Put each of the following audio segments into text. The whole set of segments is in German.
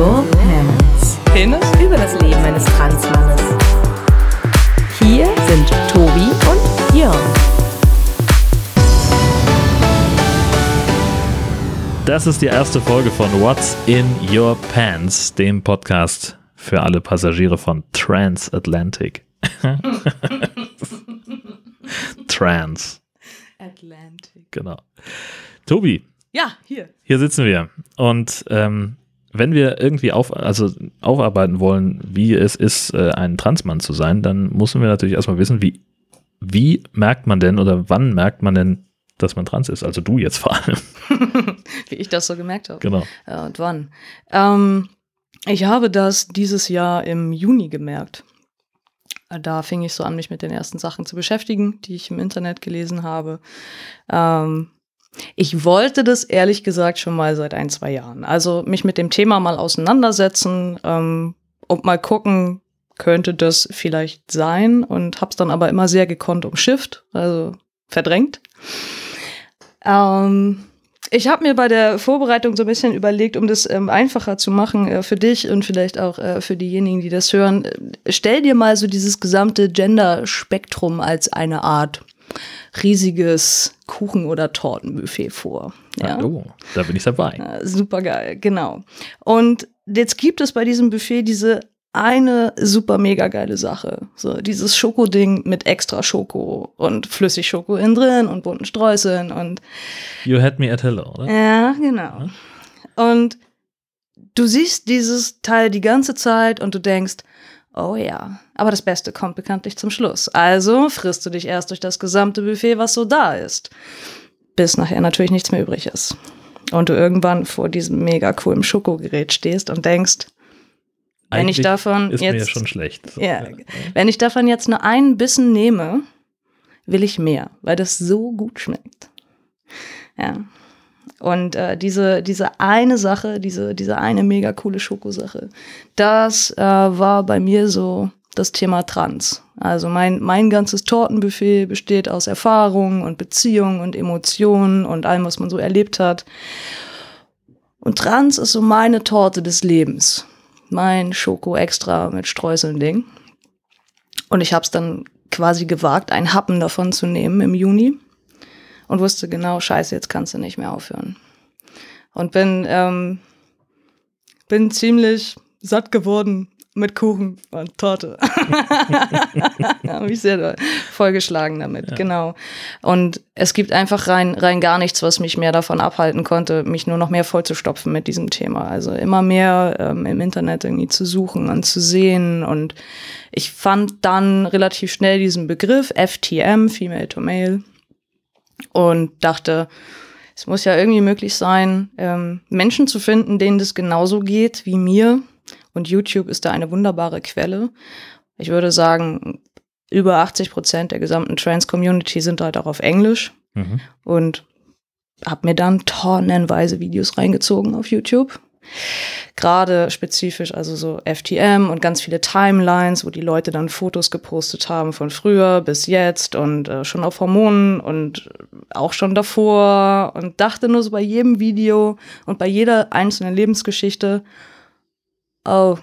your pants? Penis? Über das Leben eines Transmannes. Hier sind Tobi und Jörn. Das ist die erste Folge von What's in Your Pants, dem Podcast für alle Passagiere von Transatlantic. Trans, Atlantic. genau. Tobi, Ja, hier. hier sitzen wir. Und ähm, wenn wir irgendwie auf, also aufarbeiten wollen, wie es ist, äh, ein Transmann zu sein, dann müssen wir natürlich erstmal wissen, wie, wie merkt man denn oder wann merkt man denn, dass man trans ist? Also du jetzt vor allem. Wie ich das so gemerkt habe. Genau. Ja, und wann? Ähm, ich habe das dieses Jahr im Juni gemerkt. Da fing ich so an, mich mit den ersten Sachen zu beschäftigen, die ich im Internet gelesen habe. Ähm, ich wollte das ehrlich gesagt schon mal seit ein, zwei Jahren. Also mich mit dem Thema mal auseinandersetzen ähm, und mal gucken, könnte das vielleicht sein und hab's dann aber immer sehr gekonnt umschifft, also verdrängt. Ähm, ich habe mir bei der Vorbereitung so ein bisschen überlegt, um das ähm, einfacher zu machen äh, für dich und vielleicht auch äh, für diejenigen, die das hören. Stell dir mal so dieses gesamte Gender-Spektrum als eine Art riesiges Kuchen- oder Tortenbuffet vor. Ja? Oh, da bin ich dabei. Ja, super geil, genau. Und jetzt gibt es bei diesem Buffet diese eine super mega geile Sache. So dieses Schokoding mit extra Schoko und Flüssigschoko innen drin und bunten Streuseln und You had me at hello, oder? ja, genau. Und du siehst dieses Teil die ganze Zeit und du denkst, oh ja, aber das Beste kommt bekanntlich zum Schluss. Also frisst du dich erst durch das gesamte Buffet, was so da ist, bis nachher natürlich nichts mehr übrig ist. Und du irgendwann vor diesem mega coolen Schokogerät stehst und denkst, wenn ich davon ist mir ja jetzt schon schlecht. So. ja, wenn ich davon jetzt nur einen Bissen nehme, will ich mehr, weil das so gut schmeckt. Ja. Und äh, diese, diese eine Sache, diese, diese eine mega coole Schokosache, das äh, war bei mir so das Thema Trans. Also mein, mein ganzes Tortenbuffet besteht aus Erfahrungen und Beziehungen und Emotionen und allem, was man so erlebt hat. Und Trans ist so meine Torte des Lebens. Mein Schoko extra mit Streuseln Ding. Und ich habe es dann quasi gewagt, einen Happen davon zu nehmen im Juni und wusste genau, scheiße, jetzt kannst du nicht mehr aufhören. Und bin, ähm, bin ziemlich satt geworden mit Kuchen und Torte. Habe mich sehr vollgeschlagen damit, genau. Und es gibt einfach rein, rein gar nichts, was mich mehr davon abhalten konnte, mich nur noch mehr vollzustopfen mit diesem Thema. Also immer mehr ähm, im Internet irgendwie zu suchen und zu sehen. Und ich fand dann relativ schnell diesen Begriff FTM, Female to Male, und dachte, es muss ja irgendwie möglich sein, ähm, Menschen zu finden, denen das genauso geht wie mir. Und YouTube ist da eine wunderbare Quelle. Ich würde sagen, über 80 Prozent der gesamten Trans-Community sind halt auch auf Englisch. Mhm. Und habe mir dann tonnenweise Videos reingezogen auf YouTube. Gerade spezifisch, also so FTM und ganz viele Timelines, wo die Leute dann Fotos gepostet haben von früher bis jetzt und äh, schon auf Hormonen und auch schon davor und dachte nur so bei jedem Video und bei jeder einzelnen Lebensgeschichte, oh,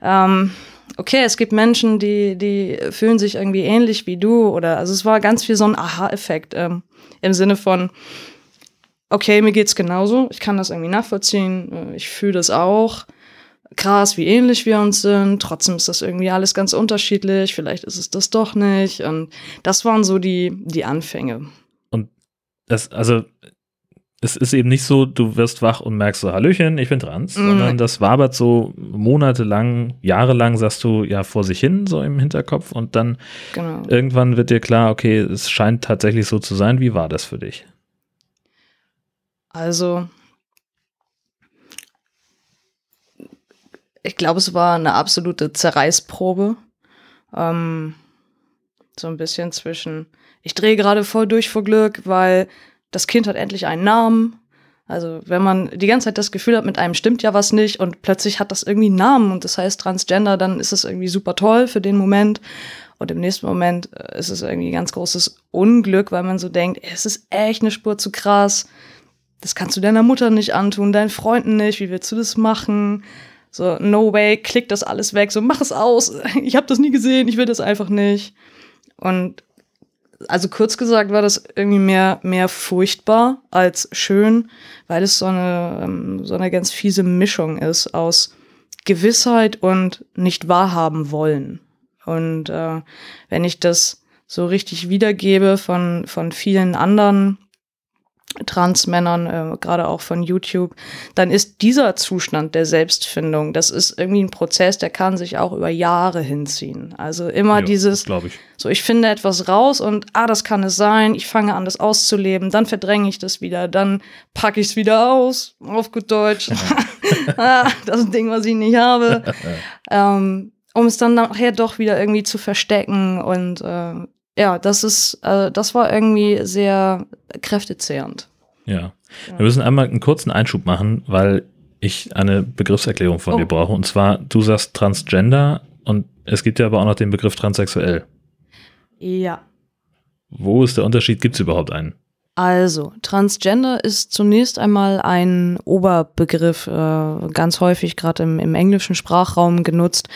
ähm, okay, es gibt Menschen, die, die fühlen sich irgendwie ähnlich wie du oder, also es war ganz viel so ein Aha-Effekt ähm, im Sinne von, okay, mir geht's genauso, ich kann das irgendwie nachvollziehen, äh, ich fühle das auch. Krass, wie ähnlich wir uns sind. Trotzdem ist das irgendwie alles ganz unterschiedlich. Vielleicht ist es das doch nicht. Und das waren so die, die Anfänge. Das, also, es ist eben nicht so, du wirst wach und merkst so, Hallöchen, ich bin trans, Mhm. sondern das wabert so monatelang, jahrelang, sagst du, ja, vor sich hin, so im Hinterkopf und dann Genau. irgendwann wird dir klar, okay, es scheint tatsächlich so zu sein. Wie war das für dich? Also, ich glaube, es war eine absolute Zerreißprobe. Ähm, so ein bisschen zwischen, ich drehe gerade voll durch vor Glück, weil das Kind hat endlich einen Namen. Also, wenn man die ganze Zeit das Gefühl hat, mit einem stimmt ja was nicht und plötzlich hat das irgendwie einen Namen und das heißt Transgender, dann ist es irgendwie super toll für den Moment. Und im nächsten Moment äh, ist es irgendwie ein ganz großes Unglück, weil man so denkt, es ist echt eine Spur zu krass das kannst du deiner Mutter nicht antun, deinen Freunden nicht, wie willst du das machen? So, no way, klick das alles weg, so mach es aus. Ich habe das nie gesehen, ich will das einfach nicht. Und also kurz gesagt war das irgendwie mehr, mehr furchtbar als schön, weil es so eine, ähm, so eine ganz fiese Mischung ist aus Gewissheit und nicht wahrhaben wollen. Und äh, wenn ich das so richtig wiedergebe von, von vielen anderen Transmännern, äh, gerade auch von YouTube, dann ist dieser Zustand der Selbstfindung, das ist irgendwie ein Prozess, der kann sich auch über Jahre hinziehen. Also immer Ja, dieses, ich. so ich finde etwas raus und ah, das kann es sein, ich fange an, das auszuleben, dann verdränge ich das wieder, dann packe ich es wieder aus, auf gut Deutsch. ah, das Ding, was ich nicht habe. ähm, um es dann nachher doch wieder irgendwie zu verstecken und äh, ja, das ist, äh, das war irgendwie sehr kräftezehrend. Ja. Wir müssen einmal einen kurzen Einschub machen, weil ich eine Begriffserklärung von Oh. dir brauche. Und zwar, du sagst Transgender und es gibt ja aber auch noch den Begriff transsexuell. Ja. Wo ist der Unterschied? Gibt es überhaupt einen? Also, Transgender ist zunächst einmal ein Oberbegriff, äh, ganz häufig gerade im, im englischen Sprachraum genutzt.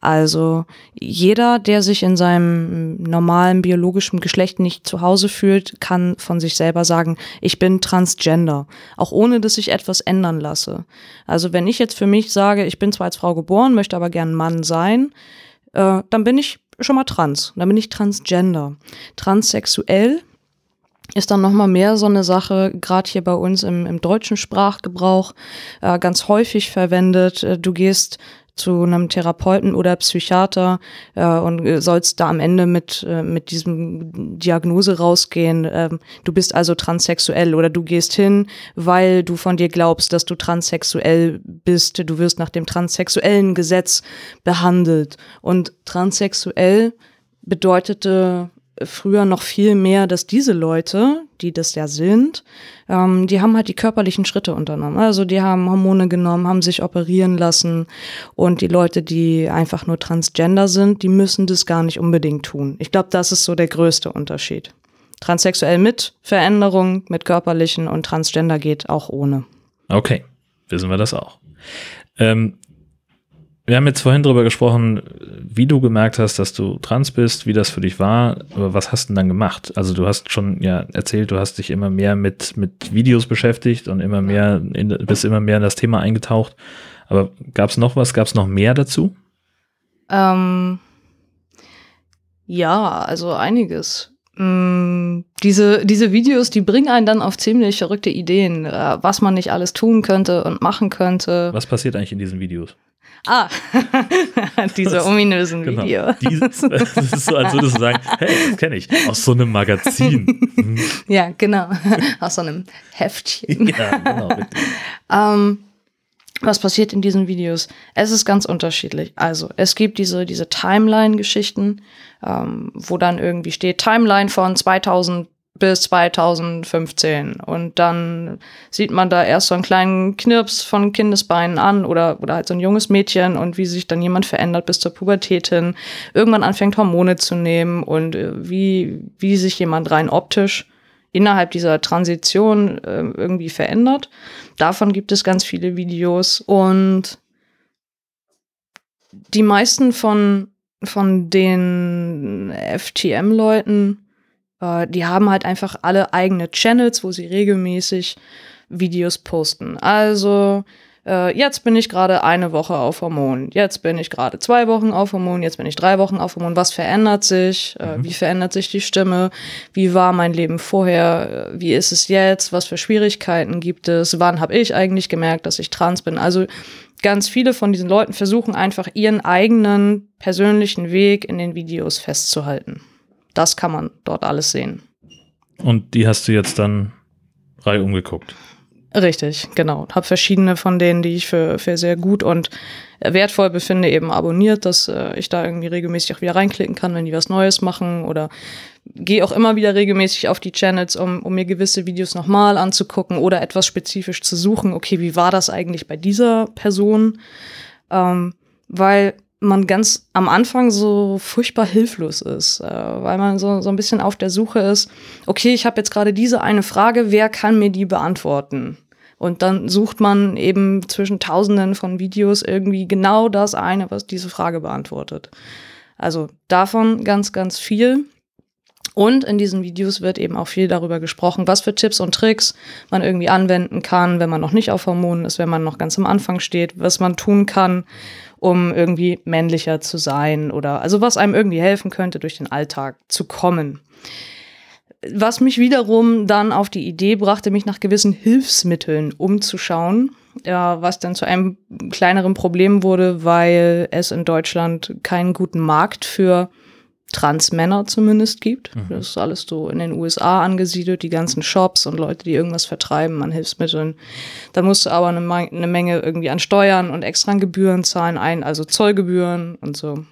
Also jeder, der sich in seinem normalen biologischen Geschlecht nicht zu Hause fühlt, kann von sich selber sagen, ich bin Transgender, auch ohne dass ich etwas ändern lasse. Also wenn ich jetzt für mich sage, ich bin zwar als Frau geboren, möchte aber gern Mann sein, äh, dann bin ich schon mal trans, dann bin ich Transgender. Transsexuell ist dann nochmal mehr so eine Sache, gerade hier bei uns im, im deutschen Sprachgebrauch, äh, ganz häufig verwendet. Äh, du gehst zu einem Therapeuten oder Psychiater äh, und äh, sollst da am Ende mit, äh, mit diesem Diagnose rausgehen. Ähm, du bist also transsexuell oder du gehst hin, weil du von dir glaubst, dass du transsexuell bist. Du wirst nach dem transsexuellen Gesetz behandelt. Und transsexuell bedeutete früher noch viel mehr, dass diese Leute, die das ja sind, ähm, die haben halt die körperlichen Schritte unternommen. Also die haben Hormone genommen, haben sich operieren lassen und die Leute, die einfach nur transgender sind, die müssen das gar nicht unbedingt tun. Ich glaube, das ist so der größte Unterschied. Transsexuell mit Veränderung, mit körperlichen und Transgender geht auch ohne. Okay, wissen wir das auch. Ähm, wir haben jetzt vorhin darüber gesprochen, wie du gemerkt hast, dass du trans bist, wie das für dich war, aber was hast du denn dann gemacht? Also du hast schon ja erzählt, du hast dich immer mehr mit, mit Videos beschäftigt und immer mehr in, bist immer mehr in das Thema eingetaucht. Aber gab es noch was? Gab es noch mehr dazu? Ähm, ja, also einiges. Mm, diese, diese Videos, die bringen einen dann auf ziemlich verrückte Ideen, äh, was man nicht alles tun könnte und machen könnte. Was passiert eigentlich in diesen Videos? Ah, diese ominösen Genau. Videos. Die, das ist so, als würdest du sagen, hey, das kenne ich aus so einem Magazin. Mhm. Ja, genau. Aus so einem Heftchen. ja, genau. Ähm, was passiert in diesen Videos? Es ist ganz unterschiedlich. Also, es gibt diese, diese Timeline-Geschichten, ähm, wo dann irgendwie steht Timeline von 2000 bis 2015. Und dann sieht man da erst so einen kleinen Knirps von Kindesbeinen an oder, oder halt so ein junges Mädchen und wie sich dann jemand verändert bis zur Pubertät hin, irgendwann anfängt Hormone zu nehmen und äh, wie, wie sich jemand rein optisch innerhalb dieser Transition äh, irgendwie verändert. Davon gibt es ganz viele Videos und die meisten von, von den FTM-Leuten, äh, die haben halt einfach alle eigene Channels, wo sie regelmäßig Videos posten. Also äh, jetzt bin ich gerade eine Woche auf Hormonen, jetzt bin ich gerade zwei Wochen auf Hormonen, jetzt bin ich drei Wochen auf Hormonen. Was verändert sich? Äh, Wie verändert sich die Stimme? Wie war mein Leben vorher? Wie ist es jetzt? Was für Schwierigkeiten gibt es? Wann habe ich eigentlich gemerkt, dass ich trans bin? Also ganz viele von diesen Leuten versuchen einfach ihren eigenen persönlichen Weg in den Videos festzuhalten. Das kann man dort alles sehen. Und die hast du jetzt dann Reihe umgeguckt. Richtig, genau. Hab verschiedene von denen, die ich für, für sehr gut und wertvoll befinde, eben abonniert, dass äh, ich da irgendwie regelmäßig auch wieder reinklicken kann, wenn die was Neues machen oder gehe auch immer wieder regelmäßig auf die Channels, um, um mir gewisse Videos nochmal anzugucken oder etwas spezifisch zu suchen. Okay, wie war das eigentlich bei dieser Person? Ähm, weil man ganz am Anfang so furchtbar hilflos ist, äh, weil man so, so ein bisschen auf der Suche ist, okay, ich habe jetzt gerade diese eine Frage, wer kann mir die beantworten? Und dann sucht man eben zwischen Tausenden von Videos irgendwie genau das eine, was diese Frage beantwortet. Also davon ganz, ganz viel. Und in diesen Videos wird eben auch viel darüber gesprochen, was für Tipps und Tricks man irgendwie anwenden kann, wenn man noch nicht auf Hormonen ist, wenn man noch ganz am Anfang steht, was man tun kann, um irgendwie männlicher zu sein oder also was einem irgendwie helfen könnte, durch den Alltag zu kommen. Was mich wiederum dann auf die Idee brachte, mich nach gewissen Hilfsmitteln umzuschauen, ja, was dann zu einem kleineren Problem wurde, weil es in Deutschland keinen guten Markt für Transmänner zumindest gibt. Mhm. Das ist alles so in den USA angesiedelt, die ganzen Shops und Leute, die irgendwas vertreiben an Hilfsmitteln. Da musst du aber eine, eine Menge irgendwie an Steuern und extra Gebühren zahlen, ein, also Zollgebühren und so.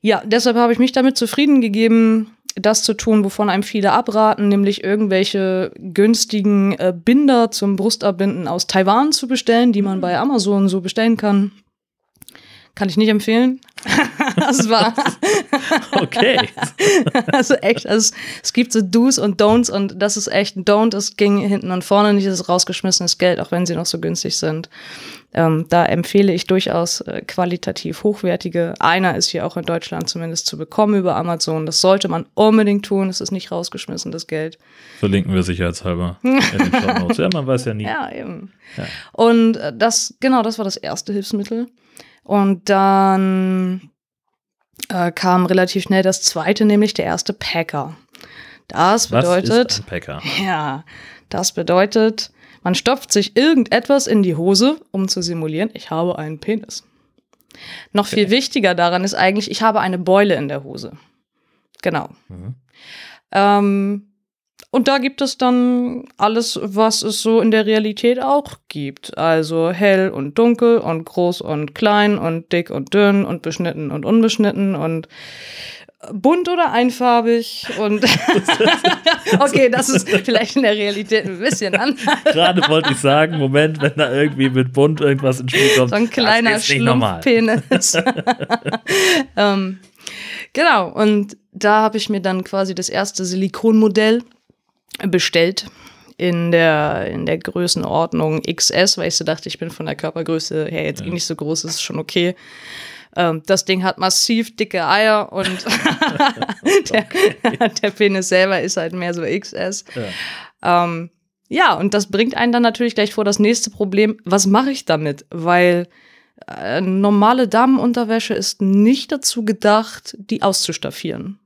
Ja, deshalb habe ich mich damit zufrieden gegeben, das zu tun, wovon einem viele abraten, nämlich irgendwelche günstigen äh, Binder zum Brustabbinden aus Taiwan zu bestellen, die man mhm. bei Amazon so bestellen kann. Kann ich nicht empfehlen. das war. okay. also echt, also es gibt so Do's und Don'ts und das ist echt ein Don't. Es ging hinten und vorne nicht, es ist rausgeschmissenes Geld, auch wenn sie noch so günstig sind. Ähm, da empfehle ich durchaus äh, qualitativ hochwertige. Einer ist hier auch in Deutschland zumindest zu bekommen über Amazon. Das sollte man unbedingt tun. Es ist nicht rausgeschmissenes Geld. Verlinken wir sicherheitshalber in den Show Ja, man weiß ja nie. Ja, eben. Ja. Und äh, das, genau, das war das erste Hilfsmittel. Und dann äh, kam relativ schnell das zweite, nämlich der erste Packer. Das bedeutet. Ja, das bedeutet, man stopft sich irgendetwas in die Hose, um zu simulieren, ich habe einen Penis. Noch okay. viel wichtiger daran ist eigentlich, ich habe eine Beule in der Hose. Genau. Mhm. Ähm, und da gibt es dann alles, was es so in der Realität auch gibt. Also hell und dunkel und groß und klein und dick und dünn und beschnitten und unbeschnitten und bunt oder einfarbig und okay, das ist vielleicht in der Realität ein bisschen anders. Gerade wollte ich sagen, Moment, wenn da irgendwie mit bunt irgendwas ins Spiel kommt. So ein kleiner Schlumpfpenis. ähm, genau, und da habe ich mir dann quasi das erste Silikonmodell bestellt in der, in der Größenordnung XS, weil ich so dachte, ich bin von der Körpergröße her jetzt ja. eh nicht so groß, ist schon okay. Ähm, das Ding hat massiv dicke Eier und der, der, Penis selber ist halt mehr so XS. Ja. Ähm, ja, und das bringt einen dann natürlich gleich vor das nächste Problem. Was mache ich damit? Weil äh, normale Damenunterwäsche ist nicht dazu gedacht, die auszustaffieren.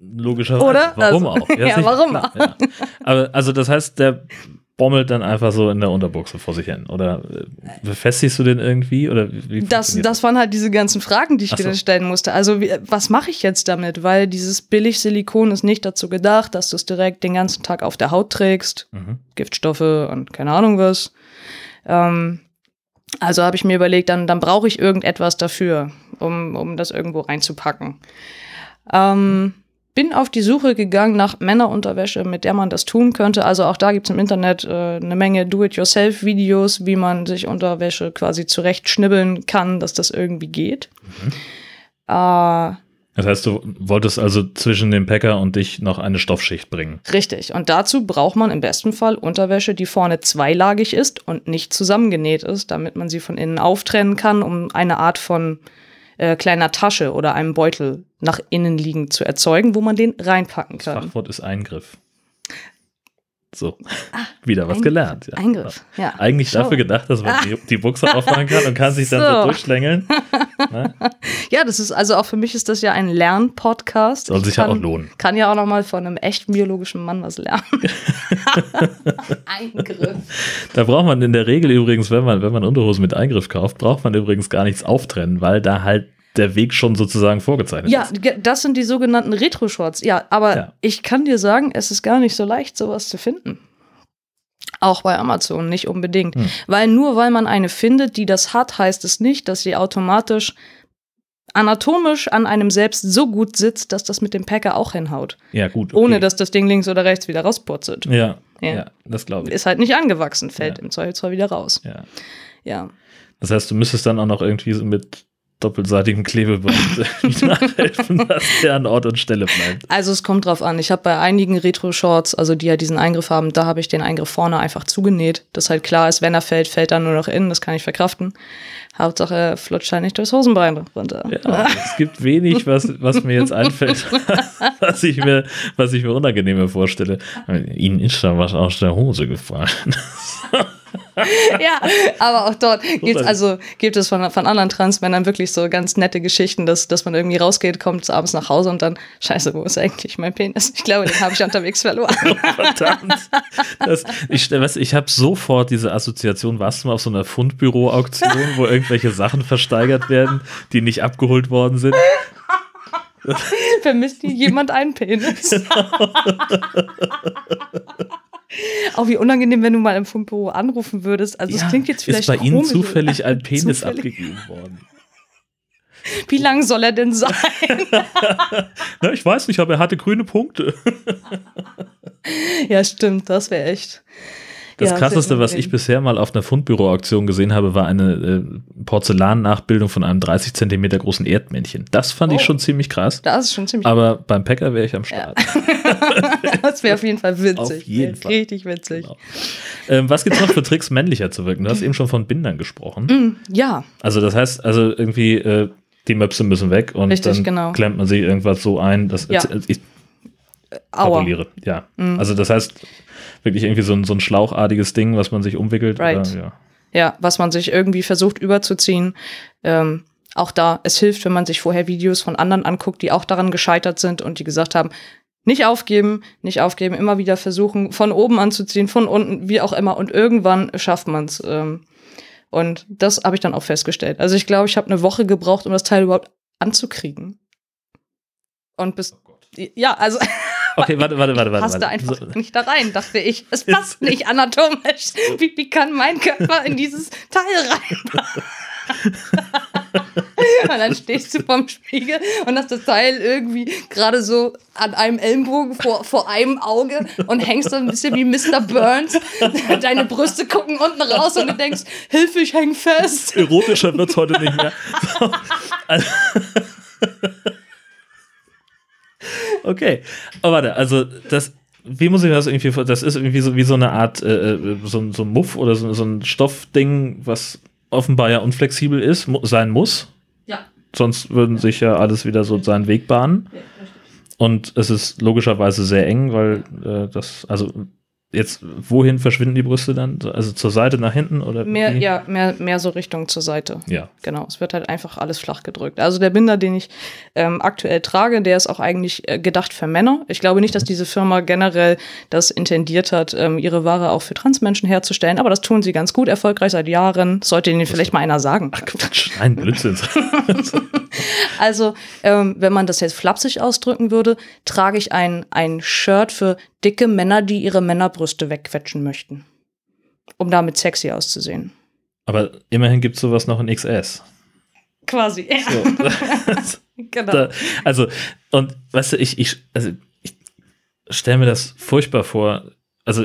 Logischerweise. Oder? Warum also, auch? Ja, ja warum auch? Ja. Aber also das heißt, der bommelt dann einfach so in der Unterbuchse vor sich hin. Oder äh, befestigst du den irgendwie? Oder wie das, das waren halt diese ganzen Fragen, die ich dir dann stellen musste. Also, wie, was mache ich jetzt damit? Weil dieses Billig-Silikon ist nicht dazu gedacht, dass du es direkt den ganzen Tag auf der Haut trägst. Mhm. Giftstoffe und keine Ahnung was. Ähm, also habe ich mir überlegt, dann, dann brauche ich irgendetwas dafür, um, um das irgendwo reinzupacken. Ähm, bin auf die Suche gegangen nach Männerunterwäsche, mit der man das tun könnte. Also auch da gibt es im Internet äh, eine Menge Do-it-yourself-Videos, wie man sich Unterwäsche quasi zurechtschnibbeln kann, dass das irgendwie geht. Mhm. Äh, das heißt, du wolltest also zwischen dem Packer und dich noch eine Stoffschicht bringen. Richtig. Und dazu braucht man im besten Fall Unterwäsche, die vorne zweilagig ist und nicht zusammengenäht ist, damit man sie von innen auftrennen kann, um eine Art von äh, kleiner Tasche oder einem Beutel nach innen liegend zu erzeugen, wo man den reinpacken kann. Das Fachwort ist Eingriff. So, ah, wieder was Eingriff, gelernt. Ja. Eingriff, ja. Eigentlich Schau. dafür gedacht, dass man ah. die, Buchse aufmachen kann und kann sich dann so, so durchschlängeln. Ne? Ja, das ist also auch für mich ist das ja ein Lernpodcast. Soll sich kann, ja auch lohnen. Kann ja auch noch mal von einem echten biologischen Mann was lernen. Eingriff. Da braucht man in der Regel übrigens, wenn man, wenn man Unterhosen mit Eingriff kauft, braucht man übrigens gar nichts auftrennen, weil da halt der Weg schon sozusagen vorgezeichnet ja, ist. Ja, das sind die sogenannten Retro-Shorts. Ja, aber ja. ich kann dir sagen, es ist gar nicht so leicht, sowas zu finden. Auch bei Amazon nicht unbedingt. Hm. Weil nur weil man eine findet, die das hat, heißt es nicht, dass sie automatisch anatomisch an einem selbst so gut sitzt, dass das mit dem Packer auch hinhaut. Ja, gut. Okay. Ohne dass das Ding links oder rechts wieder rauspurzelt. Ja, ja, ja das glaube ich. Ist halt nicht angewachsen, fällt ja. im Zweifelsfall wieder raus. Ja. Ja. Das heißt, du müsstest dann auch noch irgendwie so mit doppelseitigem Klebeband nachhelfen, dass der an Ort und Stelle bleibt. Also es kommt drauf an. Ich habe bei einigen Retro-Shorts, also die ja diesen Eingriff haben, da habe ich den Eingriff vorne einfach zugenäht. Das halt klar ist, wenn er fällt, fällt er nur noch innen. Das kann ich verkraften. Hauptsache er flutscht halt nicht durchs Hosenbein runter. Ja, es gibt wenig, was, was mir jetzt einfällt, was ich mir, was ich mir unangenehmer vorstelle. Ihnen ist da was aus der Hose gefallen. ja, aber auch dort gibt also gibt es von, von anderen Transmännern wirklich so ganz nette Geschichten, dass, dass man irgendwie rausgeht, kommt abends nach Hause und dann, scheiße, wo ist eigentlich mein Penis? Ich glaube, den habe ich unterwegs verloren. Verdammt. Das, ich ich habe sofort diese Assoziation, warst du mal auf so einer Fundbüro-Auktion, wo irgendwelche Sachen versteigert werden, die nicht abgeholt worden sind? Vermisst hier jemand einen Penis? Auch wie unangenehm, wenn du mal im Funkbüro anrufen würdest. Also es ja, klingt jetzt vielleicht Ist bei Ihnen zufällig ein Penis zufällig. abgegeben worden? Wie lang soll er denn sein? Na, ich weiß nicht, aber er hatte grüne Punkte. ja, stimmt, das wäre echt. Das ja, krasseste, was ich bisher mal auf einer Fundbüro-Auktion gesehen habe, war eine äh, Porzellan-Nachbildung von einem 30 Zentimeter großen Erdmännchen. Das fand oh. ich schon ziemlich krass. Das ist schon ziemlich Aber beim Packer wäre ich am Start. Ja. das wäre auf jeden Fall witzig. Auf jeden Fall. Richtig witzig. Genau. Ähm, was gibt es noch für Tricks, männlicher zu wirken? Du hast eben schon von Bindern gesprochen. Mm, ja. Also das heißt, also irgendwie äh, die Möpse müssen weg und Richtig, dann genau. klemmt man sich irgendwas so ein, dass ja. ich, fabuliere. Ja. Mm. Also das heißt, wirklich irgendwie so ein, so ein schlauchartiges Ding, was man sich umwickelt. Right. Oder, ja. ja. was man sich irgendwie versucht überzuziehen. Ähm, auch da, es hilft, wenn man sich vorher Videos von anderen anguckt, die auch daran gescheitert sind und die gesagt haben, nicht aufgeben, nicht aufgeben, immer wieder versuchen, von oben anzuziehen, von unten, wie auch immer. Und irgendwann schafft man es. Ähm, und das habe ich dann auch festgestellt. Also ich glaube, ich habe eine Woche gebraucht, um das Teil überhaupt anzukriegen. Und bis. Oh ja, also Okay, warte, warte, warte, warte. Passt da einfach so. nicht da rein, dachte ich. Es passt nicht anatomisch. Wie, wie kann mein Körper in dieses Teil reinpassen? und dann stehst du vorm Spiegel und hast das Teil irgendwie gerade so an einem Ellenbogen vor, vor einem Auge und hängst dann ein bisschen wie Mr. Burns. Deine Brüste gucken unten raus und du denkst, Hilfe, ich häng fest. Erotischer wird's heute nicht mehr. So. Also Okay. Aber warte, also das, wie muss ich mir das irgendwie? Das ist irgendwie so wie so eine Art, äh, äh, so, so ein Muff oder so, so ein Stoffding, was offenbar ja unflexibel ist, sein muss. Ja. Sonst würden ja. sich ja alles wieder so seinen Weg bahnen. Ja, und es ist logischerweise sehr eng, weil äh, das, also Jetzt, wohin verschwinden die Brüste dann? Also zur Seite, nach hinten oder? Mehr, ja, mehr, mehr so Richtung zur Seite. Ja. Genau. Es wird halt einfach alles flach gedrückt. Also der Binder, den ich ähm, aktuell trage, der ist auch eigentlich äh, gedacht für Männer. Ich glaube nicht, dass diese Firma generell das intendiert hat, ähm, ihre Ware auch für Transmenschen herzustellen, aber das tun sie ganz gut, erfolgreich seit Jahren. Sollte ihnen vielleicht mal einer sagen. Ach Quatsch, nein, Blödsinn. also, ähm, wenn man das jetzt flapsig ausdrücken würde, trage ich ein, ein Shirt für dicke Männer, die ihre Männerbrüste wegquetschen möchten. Um damit sexy auszusehen. Aber immerhin gibt es sowas noch in XS. Quasi, ja. So. genau. Da, also, und weißt du, ich, ich, also, ich stelle mir das furchtbar vor. Also,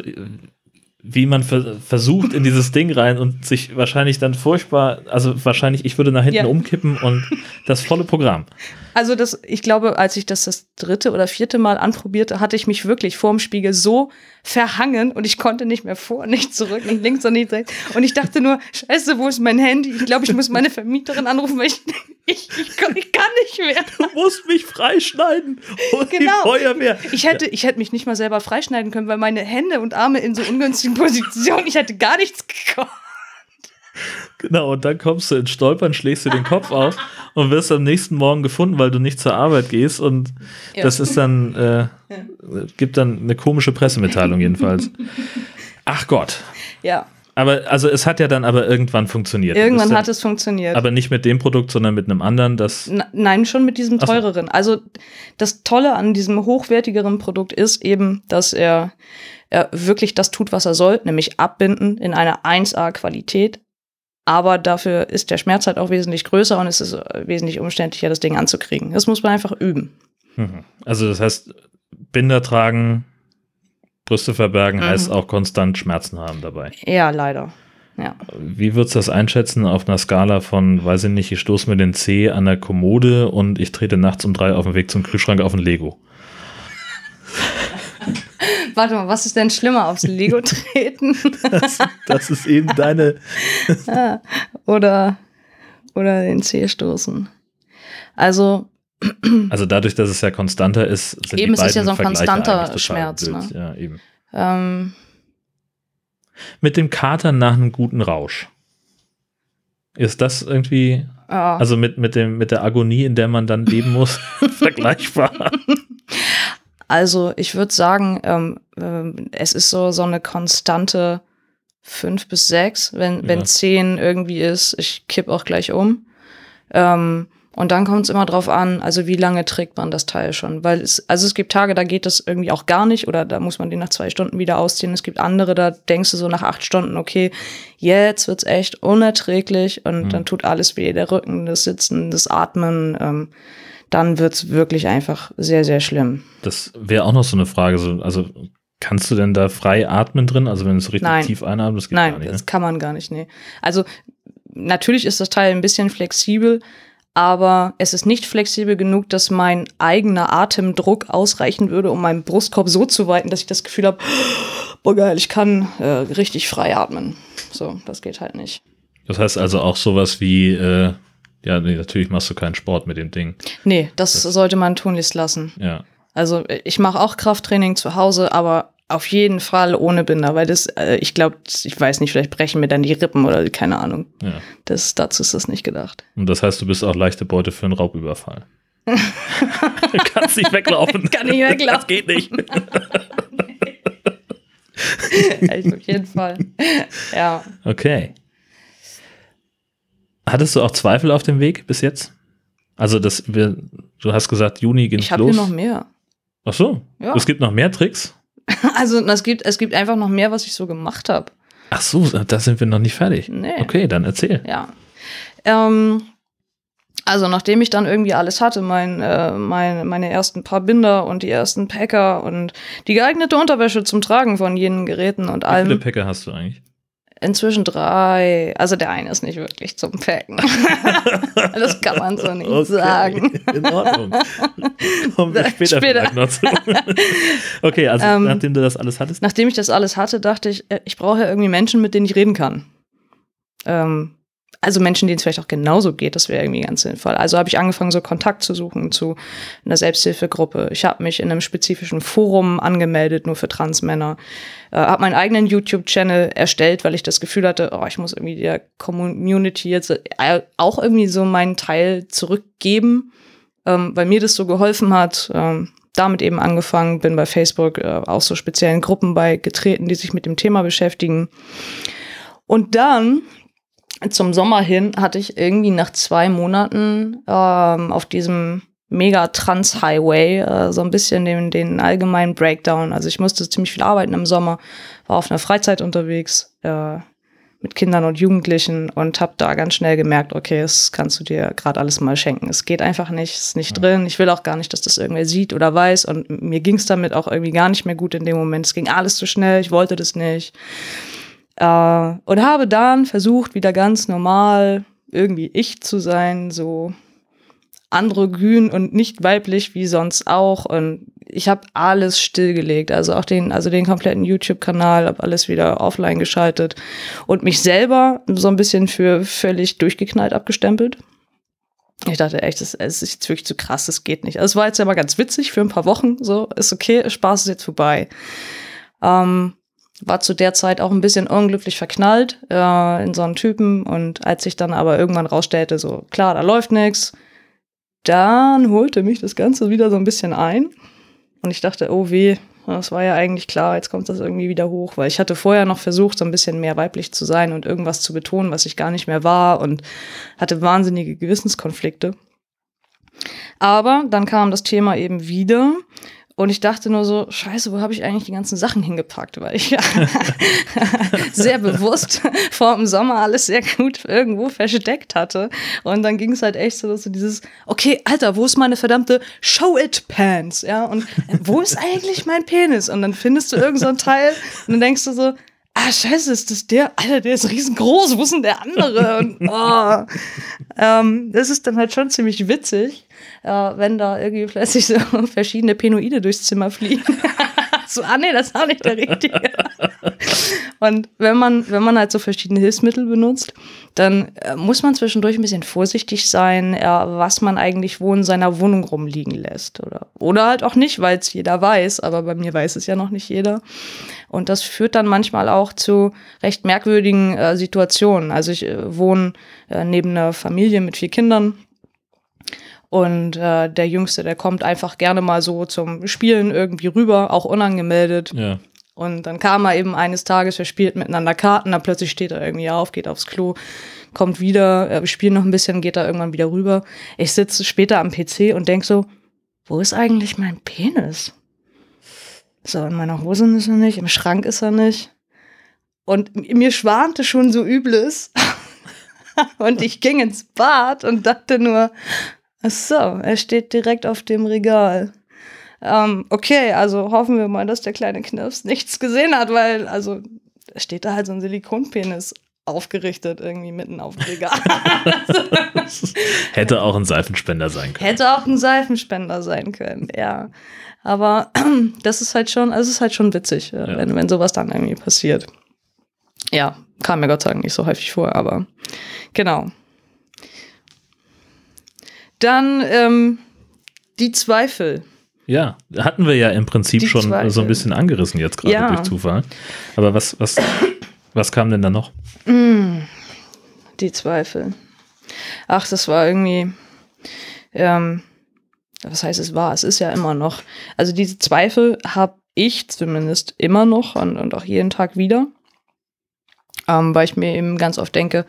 wie man ver versucht in dieses Ding rein und sich wahrscheinlich dann furchtbar, also wahrscheinlich, ich würde nach hinten ja. umkippen und das volle Programm. Also das, ich glaube, als ich das das dritte oder vierte Mal anprobierte, hatte ich mich wirklich vorm Spiegel so verhangen und ich konnte nicht mehr vor, nicht zurück, nicht links und nicht rechts. Und ich dachte nur, scheiße, wo ist mein Handy? Ich glaube, ich muss meine Vermieterin anrufen, weil ich, ich, ich, kann, ich kann nicht mehr. Du musst mich freischneiden. Und genau. Die Feuerwehr. Ich hätte, ich hätte mich nicht mal selber freischneiden können, weil meine Hände und Arme in so ungünstigen Positionen, ich hätte gar nichts gekonnt. Genau, und dann kommst du ins Stolpern, schlägst du den Kopf auf und wirst am nächsten Morgen gefunden, weil du nicht zur Arbeit gehst. Und ja. das ist dann, äh, ja. gibt dann eine komische Pressemitteilung jedenfalls. Ach Gott. Ja. Aber also es hat ja dann aber irgendwann funktioniert. Irgendwann hat es funktioniert. Aber nicht mit dem Produkt, sondern mit einem anderen, das. nein, schon mit diesem teureren. So. Also das Tolle an diesem hochwertigeren Produkt ist eben, dass er, er wirklich das tut, was er soll, nämlich abbinden in einer 1A-Qualität. Aber dafür ist der Schmerz halt auch wesentlich größer und es ist wesentlich umständlicher, das Ding anzukriegen. Das muss man einfach üben. Mhm. Also das heißt, Binder tragen, Brüste verbergen mhm. heißt auch konstant Schmerzen haben dabei. Ja, leider. Ja. Wie würdest du das einschätzen auf einer Skala von, weiß ich nicht, ich stoße mir den C an der Kommode und ich trete nachts um drei auf dem Weg zum Kühlschrank auf ein Lego? Warte mal, was ist denn schlimmer, aufs Lego treten? Das, das ist eben deine. oder, oder den C stoßen? Also, Also dadurch, dass es ja konstanter ist, sind Eben, die es ist ja beiden so ein Vergleiche konstanter Schmerz, ne? Ja, eben. ähm, Mit dem Kater nach einem guten Rausch. Ist das irgendwie, ja. also mit, mit, dem, mit der Agonie, in der man dann leben muss, vergleichbar? Also ich würde sagen, ähm, ähm, es ist so, so eine konstante fünf bis sechs. Wenn, wenn Ja. zehn irgendwie ist, ich kipp auch gleich um. Ähm, und dann kommt es immer drauf an, also wie lange trägt man das Teil schon. Weil es, also es gibt Tage, da geht das irgendwie auch gar nicht oder da muss man den nach zwei Stunden wieder ausziehen. Es gibt andere, da denkst du so nach acht Stunden, okay, jetzt wird's echt unerträglich und Mhm. dann tut alles weh, der Rücken, das Sitzen, das Atmen. Ähm, dann wird's wirklich einfach sehr, sehr schlimm. Das wäre auch noch so eine Frage. So, also kannst du denn da frei atmen drin? Also wenn du so richtig Nein. tief einatmest, das geht Nein, gar nicht. das Ne? kann man gar nicht, nee. Also natürlich ist das Teil ein bisschen flexibel, aber es ist nicht flexibel genug, dass mein eigener Atemdruck ausreichen würde, um meinen Brustkorb so zu weiten, dass ich das Gefühl habe, boah geil, ich kann äh, richtig frei atmen. So, das geht halt nicht. Das heißt also auch sowas wie, äh, ja, nee, natürlich machst du keinen Sport mit dem Ding. Nee, das, sollte man tunlichst lassen. Ja. Also ich mache auch Krafttraining zu Hause, aber auf jeden Fall ohne Binder, weil das, äh, ich glaube, ich weiß nicht, vielleicht brechen mir dann die Rippen oder keine Ahnung. ja. Das, dazu ist das nicht gedacht. Und das heißt, du bist auch leichte Beute für einen Raubüberfall. du kannst nicht weglaufen. Kann nicht weglaufen. Das geht nicht. Also auf jeden Fall. Ja. Okay. Hattest du auch Zweifel auf dem Weg bis jetzt? Also, das, wir, du hast gesagt, Juni geht Ich habe los. noch mehr. Ach so. Ja. Es gibt noch mehr Tricks? Also es gibt, es gibt einfach noch mehr, was ich so gemacht habe. Ach so, da sind wir noch nicht fertig. Nee. Okay, dann erzähl. Ja. Ähm, also nachdem ich dann irgendwie alles hatte, mein, äh, mein, meine ersten paar Binder und die ersten Packer und die geeignete Unterwäsche zum Tragen von jenen Geräten und Wie viele allem. Päcker hast du eigentlich? Inzwischen drei. Also der eine ist nicht wirklich zum Packen. das kann man so nicht Okay, sagen. In Ordnung. Kommen wir später, Später. noch zu. okay, also Ähm, nachdem du das alles hattest. Nachdem ich das alles hatte, dachte ich, äh, ich brauche ja irgendwie Menschen, mit denen ich reden kann. Ähm, also Menschen, denen es vielleicht auch genauso geht, das wäre irgendwie ganz sinnvoll. Also habe ich angefangen, so Kontakt zu suchen zu einer Selbsthilfegruppe. Ich habe mich in einem spezifischen Forum angemeldet, nur für Transmänner. Äh, habe meinen eigenen YouTube-Channel erstellt, weil ich das Gefühl hatte, oh, ich muss irgendwie der Community jetzt äh, auch irgendwie so meinen Teil zurückgeben, ähm, weil mir das so geholfen hat. Ähm, damit eben angefangen, bin bei Facebook äh, auch so speziellen Gruppen beigetreten, die sich mit dem Thema beschäftigen. Und dann zum Sommer hin hatte ich irgendwie nach zwei Monaten ähm, auf diesem mega Trans-Highway äh, so ein bisschen den, den allgemeinen Breakdown. Also ich musste ziemlich viel arbeiten im Sommer, war auf einer Freizeit unterwegs äh, mit Kindern und Jugendlichen und habe da ganz schnell gemerkt, okay, das kannst du dir gerade alles mal schenken. Es geht einfach nicht, es ist nicht drin. Ich will auch gar nicht, dass das irgendwer sieht oder weiß. Und mir ging es damit auch irgendwie gar nicht mehr gut in dem Moment. Es ging alles zu schnell, ich wollte das nicht. Äh, und habe dann versucht, wieder ganz normal irgendwie ich zu sein, so androgyn und nicht weiblich wie sonst auch. Und ich habe alles stillgelegt, also auch den, also den kompletten YouTube-Kanal, habe alles wieder offline geschaltet und mich selber so ein bisschen für völlig durchgeknallt abgestempelt. Ich dachte echt, es es ist jetzt wirklich zu krass, das geht nicht. Also es war jetzt ja mal ganz witzig für ein paar Wochen, so ist okay, Spaß ist jetzt vorbei. Ähm, war zu der Zeit auch ein bisschen unglücklich verknallt äh, in so einen Typen. Und als ich dann aber irgendwann rausstellte, so klar, da läuft nix, dann holte mich das Ganze wieder so ein bisschen ein. Und ich dachte, oh weh, das war ja eigentlich klar, jetzt kommt das irgendwie wieder hoch, weil ich hatte vorher noch versucht, so ein bisschen mehr weiblich zu sein und irgendwas zu betonen, was ich gar nicht mehr war und hatte wahnsinnige Gewissenskonflikte. Aber dann kam das Thema eben wieder und ich dachte nur so, scheiße, wo habe ich eigentlich die ganzen Sachen hingepackt? Weil ich ja sehr bewusst vor dem Sommer alles sehr gut irgendwo versteckt hatte. Und dann ging es halt echt so, dass so dieses, okay, Alter, wo ist meine verdammte Show-It-Pants? Ja, und äh, wo ist eigentlich mein Penis? Und dann findest du irgend so Teil und dann denkst du so, ah, scheiße, ist das der? Alter, der ist riesengroß, wo ist denn der andere? Und, oh. ähm, das ist dann halt schon ziemlich witzig, äh, wenn da irgendwie plötzlich so verschiedene Penoide durchs Zimmer fliegen. so, ah nee, das ist auch nicht der richtige. Und wenn man, wenn man halt so verschiedene Hilfsmittel benutzt, dann äh, muss man zwischendurch ein bisschen vorsichtig sein, äh, was man eigentlich wo in seiner Wohnung rumliegen lässt. Oder, oder halt auch nicht, weil es jeder weiß, aber bei mir weiß es ja noch nicht jeder. Und das führt dann manchmal auch zu recht merkwürdigen äh, Situationen. Also ich äh, wohne äh, neben einer Familie mit vier Kindern. Und äh, der Jüngste, der kommt einfach gerne mal so zum Spielen irgendwie rüber, auch unangemeldet. Ja. Und dann kam er eben eines Tages, wir spielten miteinander Karten, dann plötzlich steht er irgendwie auf, geht aufs Klo, kommt wieder, äh, wir spielen noch ein bisschen, geht er irgendwann wieder rüber. Ich sitze später am PC und denk so, wo ist eigentlich mein Penis? So, in meiner Hose ist er nicht, im Schrank ist er nicht. Und mir schwante schon so Übles. und ich ging ins Bad und dachte nur, ach so, er steht direkt auf dem Regal. Ähm, okay, also hoffen wir mal, dass der kleine Knirps nichts gesehen hat, weil, also, da steht da halt so ein Silikonpenis aufgerichtet irgendwie mitten auf dem Regal. Hätte auch ein Seifenspender sein können. Hätte auch ein Seifenspender sein können, ja. Aber das ist halt schon, also es ist halt schon witzig, ja. wenn, wenn sowas dann irgendwie passiert. Ja, kam mir Gott sei Dank nicht so häufig vor, aber genau. Dann ähm, die Zweifel. Ja, hatten wir ja im Prinzip Die schon Zweifel. so ein bisschen angerissen jetzt gerade Ja. durch Zufall. Aber was, was, was kam denn da noch? Die Zweifel. Ach, das war irgendwie, ähm, was heißt es war? Es ist ja immer noch. Also diese Zweifel habe ich zumindest immer noch und, und auch jeden Tag wieder, ähm, weil ich mir eben ganz oft denke,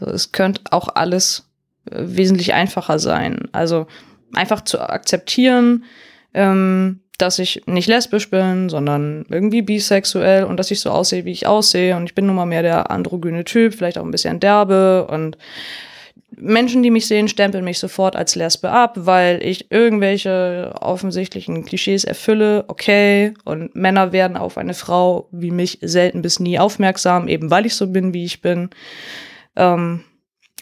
so, es könnte auch alles wesentlich einfacher sein. Also einfach zu akzeptieren, ähm, dass ich nicht lesbisch bin, sondern irgendwie bisexuell und dass ich so aussehe, wie ich aussehe. Und ich bin nun mal mehr der androgyne Typ, vielleicht auch ein bisschen derbe. Und Menschen, die mich sehen, stempeln mich sofort als Lesbe ab, weil ich irgendwelche offensichtlichen Klischees erfülle. Okay. Und Männer werden auf eine Frau wie mich selten bis nie aufmerksam, eben weil ich so bin, wie ich bin. Ähm,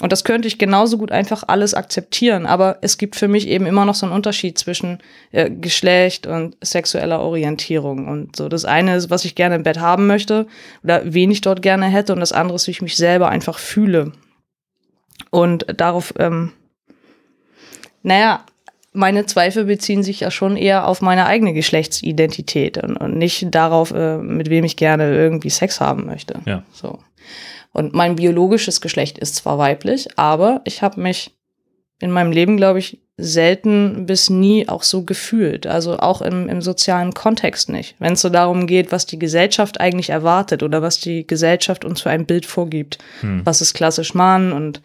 und das könnte ich genauso gut einfach alles akzeptieren. Aber es gibt für mich eben immer noch so einen Unterschied zwischen äh, Geschlecht und sexueller Orientierung. Und so das eine ist, was ich gerne im Bett haben möchte oder wen ich dort gerne hätte. Und das andere ist, wie ich mich selber einfach fühle. Und darauf, ähm, naja, meine Zweifel beziehen sich ja schon eher auf meine eigene Geschlechtsidentität und, und nicht darauf, äh, mit wem ich gerne irgendwie Sex haben möchte. Ja. So. Und mein biologisches Geschlecht ist zwar weiblich, aber ich habe mich in meinem Leben, glaube ich, selten bis nie auch so gefühlt. Also auch im, im sozialen Kontext nicht. Wenn es so darum geht, was die Gesellschaft eigentlich erwartet oder was die Gesellschaft uns für ein Bild vorgibt. Was ist klassisch Mann und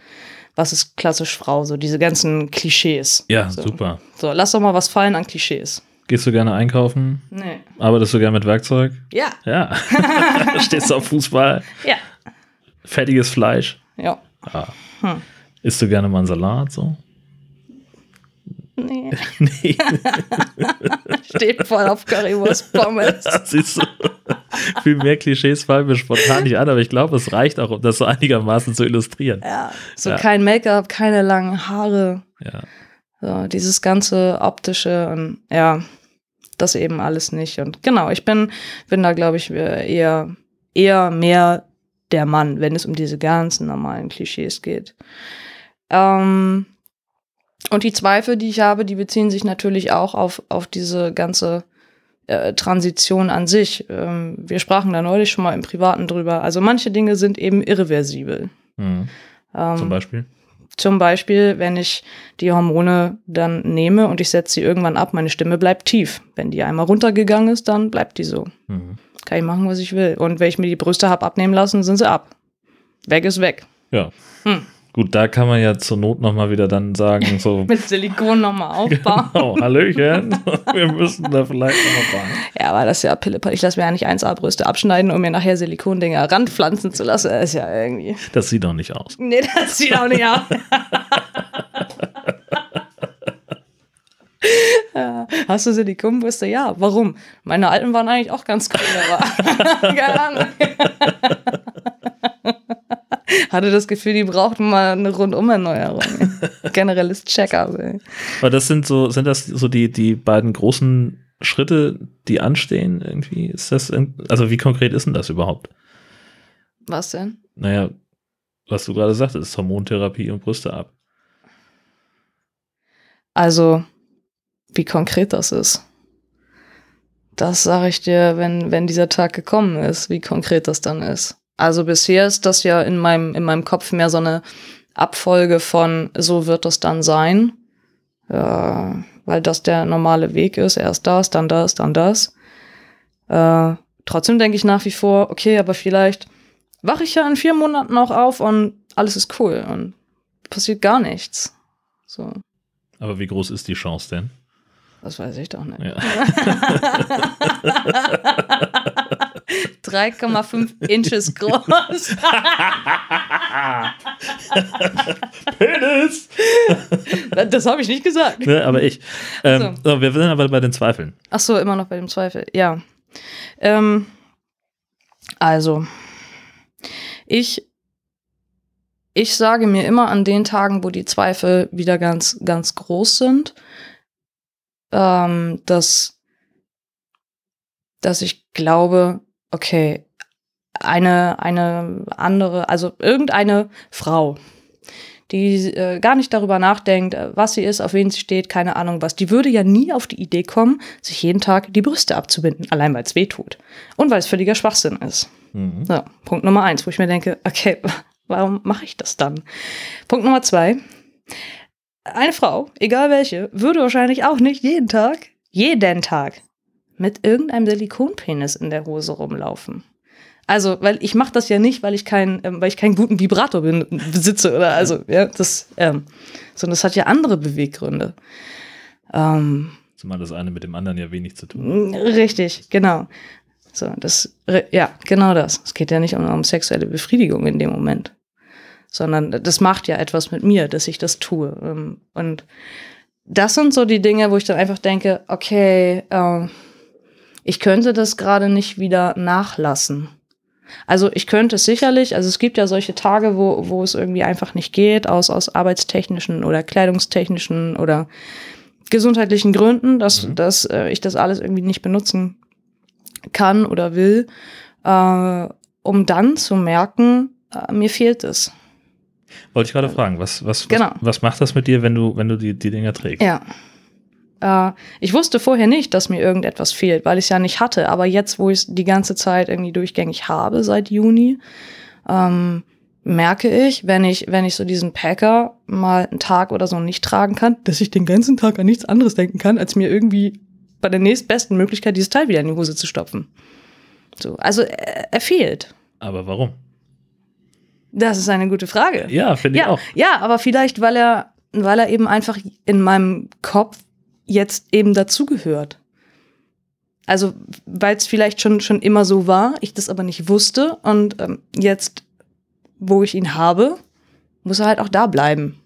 was ist klassisch Frau? So diese ganzen Klischees. Ja, so. super. So, lass doch mal was fallen an Klischees. Gehst du gerne einkaufen? Nee. Arbeitest du gerne mit Werkzeug? Ja, Ja. Stehst du auf Fußball? ja, Fettiges Fleisch? ja. Ah. Hm. Isst du gerne mal einen Salat so? Nee. Nee, Steht voll auf Currywurst Pommes. siehst du. Viel mehr Klischees fallen mir spontan nicht an, aber ich glaube, es reicht auch, um das so einigermaßen zu illustrieren. Ja, so Ja. kein Make-up, keine langen Haare. Ja. So, dieses ganze optische und ja, das eben alles nicht. Und genau, ich bin, bin da, glaube ich, eher, eher mehr der Mann, wenn es um diese ganzen normalen Klischees geht. Ähm, und die Zweifel, die ich habe, die beziehen sich natürlich auch auf, auf diese ganze äh, Transition an sich. Ähm, wir sprachen da neulich schon mal im Privaten drüber. Also manche Dinge sind eben irreversibel. Mhm. Ähm, Zum Beispiel. zum Beispiel, wenn ich die Hormone dann nehme und ich setze sie irgendwann ab, meine Stimme bleibt tief. Wenn die einmal runtergegangen ist, dann bleibt die so. Mhm. Kann ich machen, was ich will. Und wenn ich mir die Brüste hab abnehmen lassen, sind sie ab. Weg ist weg. Ja. Hm. Gut, da kann man ja zur Not nochmal wieder dann sagen, so, Mit Silikon nochmal aufbauen. oh, Hallöchen, wir müssen da vielleicht nochmal rein. Ja, aber das ist ja Pillepalle. Ich lasse mir ja nicht 1A-Brüste abschneiden, um mir nachher Silikondinger ranpflanzen zu lassen. Das ist ja irgendwie. Das sieht doch nicht aus. Nee, das sieht auch nicht aus. Hast du Silikonbrüste? Ja. Warum? Meine alten waren eigentlich auch ganz cool, aber keine Ahnung. Hatte das Gefühl, die brauchten mal eine Rundumerneuerung. Generelles Check-up. ey. Aber das sind so, sind das so die, die beiden großen Schritte, die anstehen irgendwie? Ist das, also wie konkret ist denn das überhaupt? Was denn? Naja, was du gerade sagtest, Hormontherapie und Brüste ab. Also, wie konkret das ist. Das sage ich dir, wenn, wenn dieser Tag gekommen ist, wie konkret das dann ist. Also bisher ist das ja in meinem, in meinem Kopf mehr so eine Abfolge von, so wird das dann sein, äh, weil das der normale Weg ist. Erst das, dann das, dann das. Äh, trotzdem denke ich nach wie vor, okay, aber vielleicht wache ich ja in vier Monaten noch auf und alles ist cool und passiert gar nichts. So, Aber wie groß ist die Chance denn? Das weiß ich doch nicht. Ja. 3,5 Inches groß. Penis! Das habe ich nicht gesagt. ne, aber ich. Ähm, so. wir sind aber bei den Zweifeln. Ach so, immer noch bei dem Zweifel. Ja. Ähm, also, ich, ich sage mir immer an den Tagen, wo die Zweifel wieder ganz, ganz groß sind, ähm, dass, dass ich glaube, okay, eine, eine andere, also irgendeine Frau, die äh, gar nicht darüber nachdenkt, äh, was sie ist, auf wen sie steht, keine Ahnung was, die würde ja nie auf die Idee kommen, sich jeden Tag die Brüste abzubinden, allein weil es weh tut. Und weil es völliger Schwachsinn ist. Mhm. So, Punkt Nummer eins, wo ich mir denke, okay, warum mache ich das dann? Punkt Nummer zwei, eine Frau, egal welche, würde wahrscheinlich auch nicht jeden Tag, jeden Tag, mit irgendeinem Silikonpenis in der Hose rumlaufen. Also, weil ich mache das ja nicht, weil ich keinen, ähm, weil ich keinen guten Vibrator bin, besitze oder also, ja, das, ähm, sondern das hat ja andere Beweggründe. Ähm, Zumal das eine mit dem anderen ja wenig zu tun hat. Richtig, genau. So, das, ja, genau das. Es geht ja nicht um, um sexuelle Befriedigung in dem Moment, sondern das macht ja etwas mit mir, dass ich das tue. Ähm, Und das sind so die Dinge, wo ich dann einfach denke, okay, äh, ich könnte das gerade nicht wieder nachlassen. Also ich könnte es sicherlich, also es gibt ja solche Tage, wo, wo es irgendwie einfach nicht geht, aus, aus arbeitstechnischen oder kleidungstechnischen oder gesundheitlichen Gründen, dass, Mhm. dass äh, ich das alles irgendwie nicht benutzen kann oder will, äh, um dann zu merken, äh, mir fehlt es. Wollte ich gerade fragen, was, was, Genau. was, was macht das mit dir, wenn du, wenn du die, die Dinger trägst? Ja. Äh, ich wusste vorher nicht, dass mir irgendetwas fehlt, weil ich es ja nicht hatte. Aber jetzt, wo ich es die ganze Zeit irgendwie durchgängig habe, seit Juni, ähm, merke ich, wenn ich, wenn ich so diesen Packer mal einen Tag oder so nicht tragen kann, dass ich den ganzen Tag an nichts anderes denken kann, als mir irgendwie bei der nächstbesten Möglichkeit dieses Teil wieder in die Hose zu stopfen. So, also er, er fehlt. Aber warum? Das ist eine gute Frage. Ja, finde ich ja, auch. ja, aber vielleicht, weil er, weil er eben einfach in meinem Kopf jetzt eben dazugehört. Also, weil es vielleicht schon, schon immer so war, ich das aber nicht wusste und ähm, jetzt, wo ich ihn habe, muss er halt auch da bleiben.